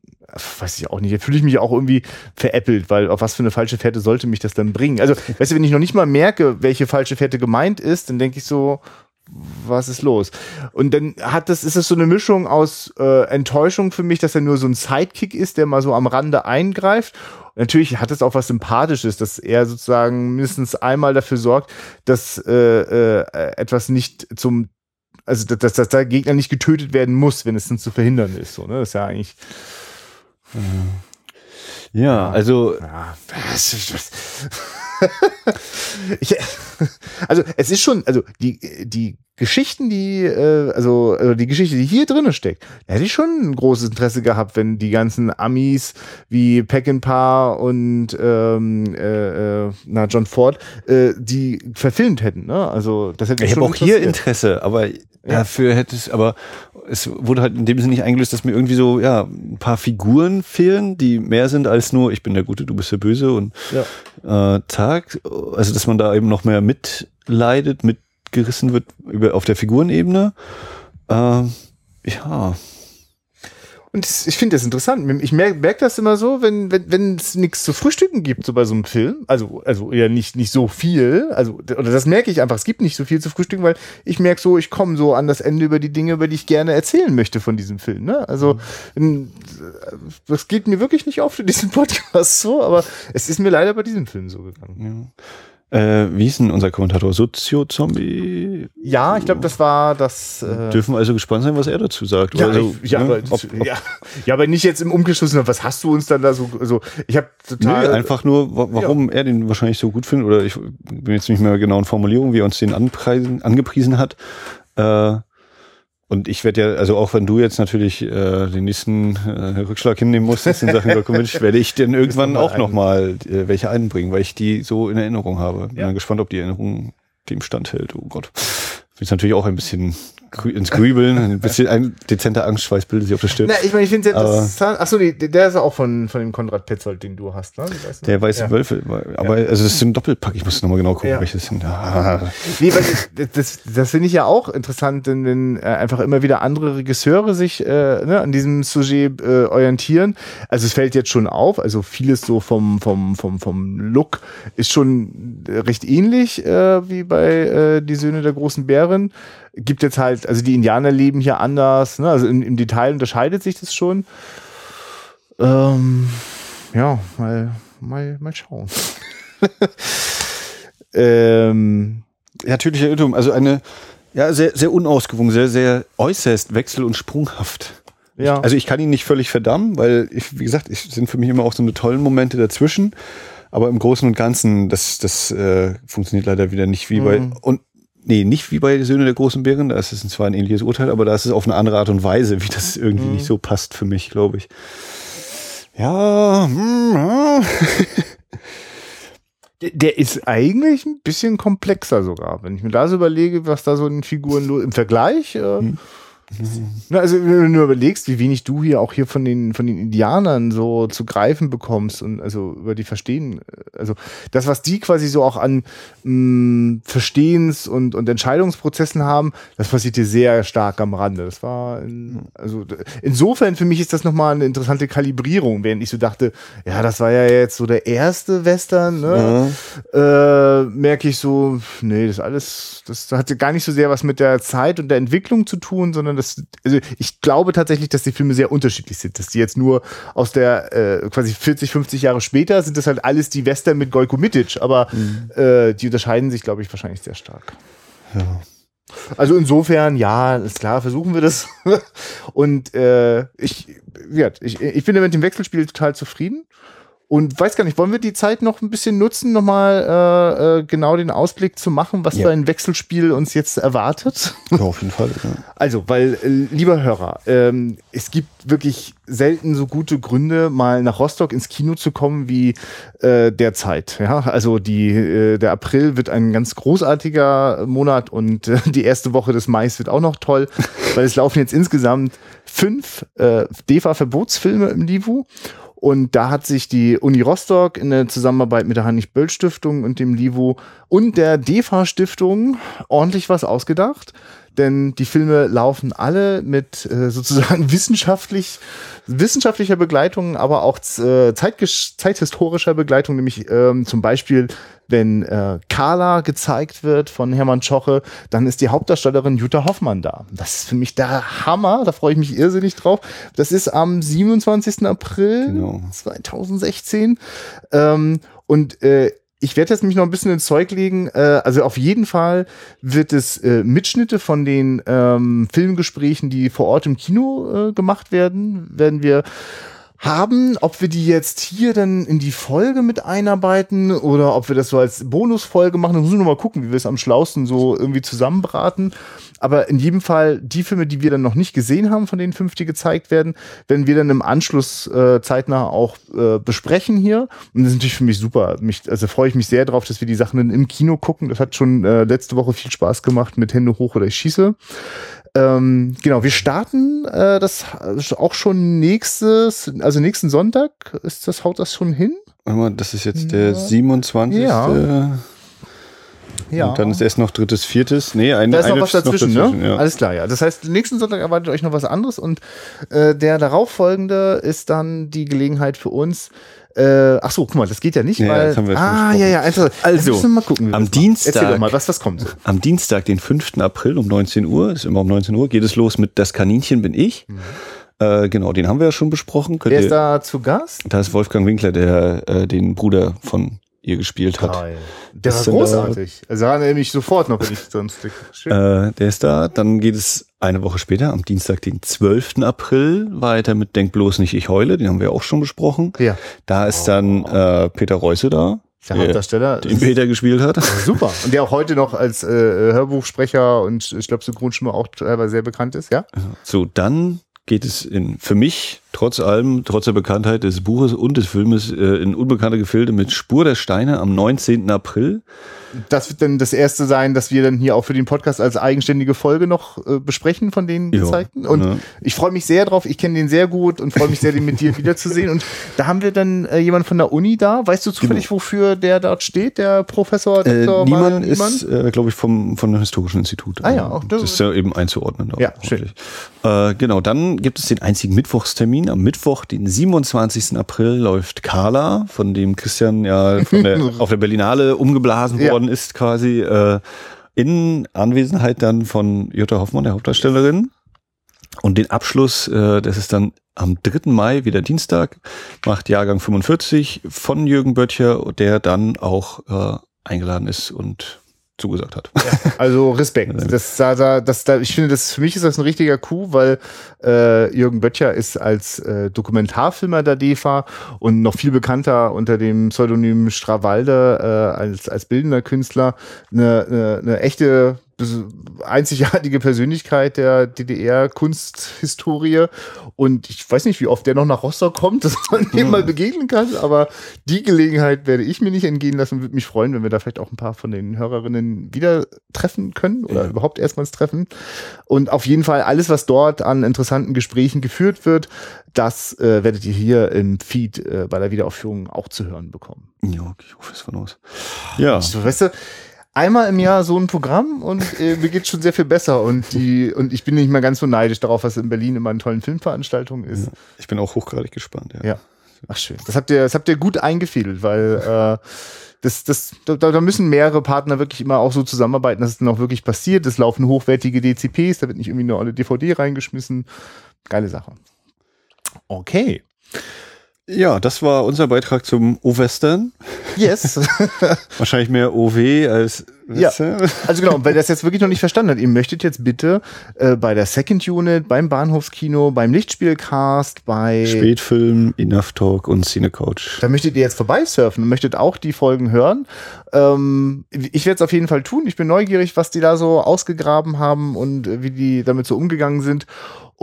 weiß ich auch nicht, fühle ich mich auch irgendwie veräppelt, weil auf was für eine falsche Fährte sollte mich das dann bringen? Also, weißt du, wenn ich noch nicht mal merke, welche falsche Fährte gemeint ist, dann denke ich so, was ist los? Und dann hat das, ist es so eine Mischung aus äh, Enttäuschung für mich, dass er nur so ein Sidekick ist, der mal so am Rande eingreift. Und natürlich hat es auch was Sympathisches, dass er sozusagen mindestens einmal dafür sorgt, dass äh, äh, etwas nicht zum also dass, dass der Gegner nicht getötet werden muss, wenn es dann zu verhindern ist. So, ne? Das ist ja eigentlich. Ja, also. Ja, <laughs> ich, also es ist schon, also die, die Geschichten, die, äh, also, also die Geschichte, die hier drin steckt, da hätte ich schon ein großes Interesse gehabt, wenn die ganzen Amis wie Peckinpah und ähm, äh, äh, na, John Ford äh, die verfilmt hätten. Ne? Also das hätte ich habe auch hier Interesse, aber ja. dafür hätte es, aber es wurde halt in dem Sinne nicht eingelöst, dass mir irgendwie so ja ein paar Figuren fehlen, die mehr sind als nur ich bin der Gute, du bist der Böse und ja. äh, Tag. Also dass man da eben noch mehr mitleidet, mit gerissen wird über, auf der Figurenebene. Ähm, ja. Und ich finde das interessant. Ich merke merk das immer so, wenn wenn wenn es nichts zu frühstücken gibt, so bei so einem Film. Also also eher nicht nicht so viel. Also oder das merke ich einfach. Es gibt nicht so viel zu frühstücken, weil ich merke so, ich komme so an das Ende über die Dinge, über die ich gerne erzählen möchte von diesem Film. Ne? Also das geht mir wirklich nicht auf für diesen <laughs> Podcast so, aber es ist mir leider bei diesem Film so gegangen. Ja. Äh, wie hieß denn unser Kommentator? Sozio-Zombie? Ja, ich glaube, das war das. Äh Dürfen wir also gespannt sein, was er dazu sagt. Ja, also, ich, ja, ne? aber, ob, ob, ja, ja, aber nicht jetzt im Umgeschluss. Was hast du uns dann da so? Also, ich habe total. Nee, einfach nur, warum ja. er den wahrscheinlich so gut findet. Oder ich bin jetzt nicht mehr genau in Formulierung, wie er uns den anpreisen, angepriesen hat. Äh, und ich werde ja, also auch wenn du jetzt natürlich äh, den nächsten äh, Rückschlag hinnehmen musst in Sachen Dokument, <laughs> werde ich dann irgendwann auch nochmal äh, welche einbringen, weil ich die so in Erinnerung habe. Bin ja. gespannt, ob die Erinnerung dem standhält. Oh Gott. Bin natürlich auch ein bisschen ins Grübeln, ein bisschen ein dezenter Angstschweiß bildet sich auf der Stirn. Na, ich meine, ich finde es interessant. Achso, der ist auch von, von dem Konrad Petzold, den du hast, ne? Weißt du? Der weiße ja. Wölfe, aber ja. also es ist ein Doppelpack, ich muss nochmal genau gucken, ja. welches sind. Ah. <laughs> Nee, weil das, das, das finde ich ja auch interessant, denn wenn äh, einfach immer wieder andere Regisseure sich äh, ne, an diesem Sujet äh, orientieren. Also es fällt jetzt schon auf, also vieles so vom, vom, vom, vom Look ist schon recht ähnlich äh, wie bei äh, Die Söhne der großen Bären gibt jetzt halt, also die Indianer leben hier anders, ne? also im, im Detail unterscheidet sich das schon. Ähm, ja, mal, mal, mal schauen. <laughs> ähm, natürlicher Irrtum, also eine ja, sehr, sehr unausgewogen, sehr, sehr äußerst wechsel- und sprunghaft. Ja. also ich kann ihn nicht völlig verdammen, weil ich, wie gesagt, ich sind für mich immer auch so eine tollen Momente dazwischen. Aber im Großen und Ganzen, das, das äh, funktioniert leider wieder nicht wie mhm. bei. Und nee, nicht wie bei Söhne der großen Bären, da ist es zwar ein ähnliches Urteil, aber da ist es auf eine andere Art und Weise, wie das irgendwie mhm. nicht so passt für mich, glaube ich. Ja, hm, ja. <laughs> der ist eigentlich ein bisschen komplexer sogar. Wenn ich mir das überlege, was da so in Figuren im Vergleich, äh, mhm. Na, also wenn du nur überlegst, wie wenig du hier auch hier von den von den Indianern so zu greifen bekommst und also über die verstehen, also das was die quasi so auch an mh, mm, Verstehens und und Entscheidungsprozessen haben, das passiert hier sehr stark am Rande. Das war in, also insofern für mich ist das nochmal eine interessante Kalibrierung, während ich so dachte, ja, das war ja jetzt so der erste Western, ne? Mhm. Äh, merke ich so, nee, das alles, das hatte gar nicht so sehr was mit der Zeit und der Entwicklung zu tun, sondern das das, also ich glaube tatsächlich, dass die Filme sehr unterschiedlich sind. Dass die jetzt nur aus der äh, quasi 40, 50 Jahre später sind das halt alles die Western mit Golko Mitic, aber mhm. äh, die unterscheiden sich, glaube ich, wahrscheinlich sehr stark. Ja. Also insofern, ja, ist klar, versuchen wir das. <laughs> Und äh, ich, ja, ich, ich bin mit dem Wechselspiel total zufrieden. Und weiß gar nicht, wollen wir die Zeit noch ein bisschen nutzen, nochmal äh, äh, genau den Ausblick zu machen, was ja. für ein Wechselspiel uns jetzt erwartet? Ja, auf jeden Fall. Ja. Also, weil, äh, lieber Hörer, ähm, es gibt wirklich selten so gute Gründe, mal nach Rostock ins Kino zu kommen wie äh, derzeit. Ja, also die, äh, der April wird ein ganz großartiger Monat und äh, die erste Woche des Mai wird auch noch toll, <laughs> weil es laufen jetzt insgesamt fünf äh, DEFA-Verbotsfilme im Livu und da hat sich die Uni Rostock in der Zusammenarbeit mit der Heinrich-Böll-Stiftung und dem LIVO und der DEFA-Stiftung ordentlich was ausgedacht. Denn die Filme laufen alle mit äh, sozusagen <laughs> wissenschaftlich, wissenschaftlicher Begleitung, aber auch äh, zeithistorischer Begleitung, nämlich ähm, zum Beispiel wenn äh, Carla gezeigt wird von Hermann Schoche, dann ist die Hauptdarstellerin Jutta Hoffmann da. Das ist für mich der Hammer, da freue ich mich irrsinnig drauf. Das ist am 27. April Genau. 2016. Ähm, und äh, ich werde jetzt mich noch ein bisschen ins Zeug legen. Äh, also auf jeden Fall wird es äh, Mitschnitte von den ähm, Filmgesprächen, die vor Ort im Kino äh, gemacht werden, werden wir haben, ob wir die jetzt hier dann in die Folge mit einarbeiten oder ob wir das so als Bonusfolge machen, dann müssen wir mal gucken, wie wir es am schlausten so irgendwie zusammenbraten. Aber in jedem Fall die Filme, die wir dann noch nicht gesehen haben, von den fünf, die gezeigt werden, werden wir dann im Anschluss äh, zeitnah auch äh, besprechen hier. Und das ist natürlich für mich super. Mich, also freue ich mich sehr drauf, dass wir die Sachen dann im Kino gucken. Das hat schon äh, letzte Woche viel Spaß gemacht mit Hände hoch oder ich schieße. Ähm, genau, wir starten äh, das auch schon nächstes, also nächsten Sonntag. Ist das, haut das schon hin? Das ist jetzt der 27. Ja. Und dann ist erst noch drittes, viertes. Nee, ein, Da ist noch was dazwischen, dazwischen, ne? Ja. Alles klar, ja. Das heißt, nächsten Sonntag erwartet euch noch was anderes und äh, der darauffolgende ist dann die Gelegenheit für uns. Äh, ach so, guck mal, das geht ja nicht, Ja, weil. das ah, ja, ja. Also, Also, müssen wir mal gucken. am das. Dienstag- Erzähl doch mal, was, was kommt so? Am Dienstag, den 5. April um 19 Uhr, ist immer um 19 Uhr, geht es los mit Das Kaninchen bin ich. Äh, genau, den haben wir ja schon besprochen. Könnt Mhm. Wer ist ihr, da zu Gast? da ist Wolfgang Winkler, der äh, den Bruder von ihr gespielt hat. Geil. Der Das war da- großartig. Also erinnere mich sofort noch, wenn ich sonst. Schön. Äh, der ist da. Dann geht es eine Woche später, am Dienstag, den 12. April, weiter mit Denk bloß nicht, ich heule. Den haben wir auch schon besprochen. ja, Da ist dann äh, Peter Reusse da, der der Hauptdarsteller. den Peter gespielt hat. <laughs> Super. Und der auch heute noch als äh, Hörbuchsprecher und ich glaube Synchronstimme auch teilweise sehr bekannt ist, ja? So, dann geht es in, für mich, trotz allem, trotz der Bekanntheit des Buches und des Filmes, äh, in unbekannte Gefilde mit Spur der Steine am 19. April. Das wird dann das erste sein, dass wir dann hier auch für den Podcast als eigenständige Folge noch äh, besprechen von den gezeigten. Und ne. ich freue mich sehr drauf. Ich kenne den sehr gut und freue mich sehr, den mit dir wiederzusehen. Und da haben wir dann äh, jemand von der Uni da. Weißt du zufällig, wofür der dort steht, der Professor Äh, Dr. Niemann Manuel ist, äh, glaube ich, vom, von dem Historischen Institut. Ah ja, auch das- das ist ja eben einzuordnen. da Ja, ordentlich. Äh, genau, dann gibt es den einzigen Mittwochstermin. Am Mittwoch, den 27. April, läuft Carla, von dem Christian ja der, <laughs> auf der Berlinale umgeblasen Ja. worden ist, quasi äh, in Anwesenheit dann von Jutta Hoffmann, der Hauptdarstellerin. Und den Abschluss, äh, das ist dann am 3. Mai, wieder Dienstag, macht Jahrgang 45 von Jürgen Böttcher, der dann auch äh, eingeladen ist und zugesagt hat. Also Respekt. <laughs> Das, da, da, das, da, ich finde, das für mich ist das ein richtiger Coup, weil äh, Jürgen Böttcher ist als äh, Dokumentarfilmer der DEFA und noch viel bekannter unter dem Pseudonym Strawalde äh, als, als bildender Künstler eine, eine, eine echte einzigartige Persönlichkeit der DDR-Kunsthistorie. Und ich weiß nicht, wie oft der noch nach Rostock kommt, <laughs> dass man dem mal begegnen kann, aber die Gelegenheit werde ich mir nicht entgehen lassen. Würde mich freuen, wenn wir da vielleicht auch ein paar von den Hörerinnen wieder treffen können oder Ja. überhaupt erstmals treffen. Und auf jeden Fall alles, was dort an interessanten Gesprächen geführt wird, das äh, werdet ihr hier im Feed äh, bei der Wiederaufführung auch zu hören bekommen. ja, ich hoffe es von aus. Ja, So, weißt du, einmal im Jahr so ein Programm und äh, mir geht's schon sehr viel besser und die und ich bin nicht mal ganz so neidisch darauf, was in Berlin immer an tollen Filmveranstaltungen ist. ich bin auch hochgradig gespannt. Ja. Ja. Ach schön. Das habt ihr, das habt ihr gut eingefädelt, weil äh, das, das, da, da müssen mehrere Partner wirklich immer auch so zusammenarbeiten, dass es dann auch wirklich passiert. Es laufen hochwertige DCPs, da wird nicht irgendwie nur eine DVD reingeschmissen. Geile Sache. Okay. Ja, das war unser Beitrag zum O-Western. Yes. <laughs> Wahrscheinlich mehr OW als Ja. Also genau, weil das jetzt wirklich noch nicht verstanden hat, ihr möchtet jetzt bitte äh, bei der Second Unit, beim Bahnhofskino, beim Lichtspielcast, bei Spätfilm, Enough Talk und Cine Couch. Da möchtet ihr jetzt vorbeisurfen und möchtet auch die Folgen hören. Ähm, ich werde es auf jeden Fall tun. Ich bin neugierig, was die da so ausgegraben haben und äh, wie die damit so umgegangen sind.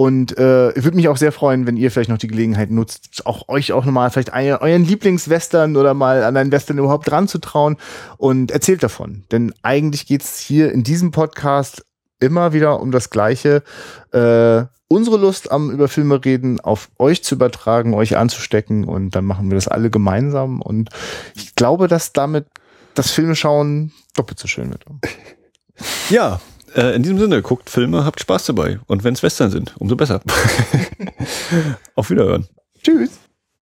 Und äh, ich würde mich auch sehr freuen, wenn ihr vielleicht noch die Gelegenheit nutzt, auch euch auch nochmal vielleicht einen, euren Lieblingswestern oder mal an einen Western überhaupt dran zu trauen und erzählt davon. Denn eigentlich geht's hier in diesem Podcast immer wieder um das Gleiche. Äh, unsere Lust am über Filme reden auf euch zu übertragen, euch anzustecken und dann machen wir das alle gemeinsam. Und ich glaube, dass damit das Filmeschauen doppelt so schön wird. Ja, Äh, in diesem Sinne, guckt Filme, habt Spaß dabei. Und wenn es Western sind, umso besser. <laughs> Auf Wiederhören. Tschüss.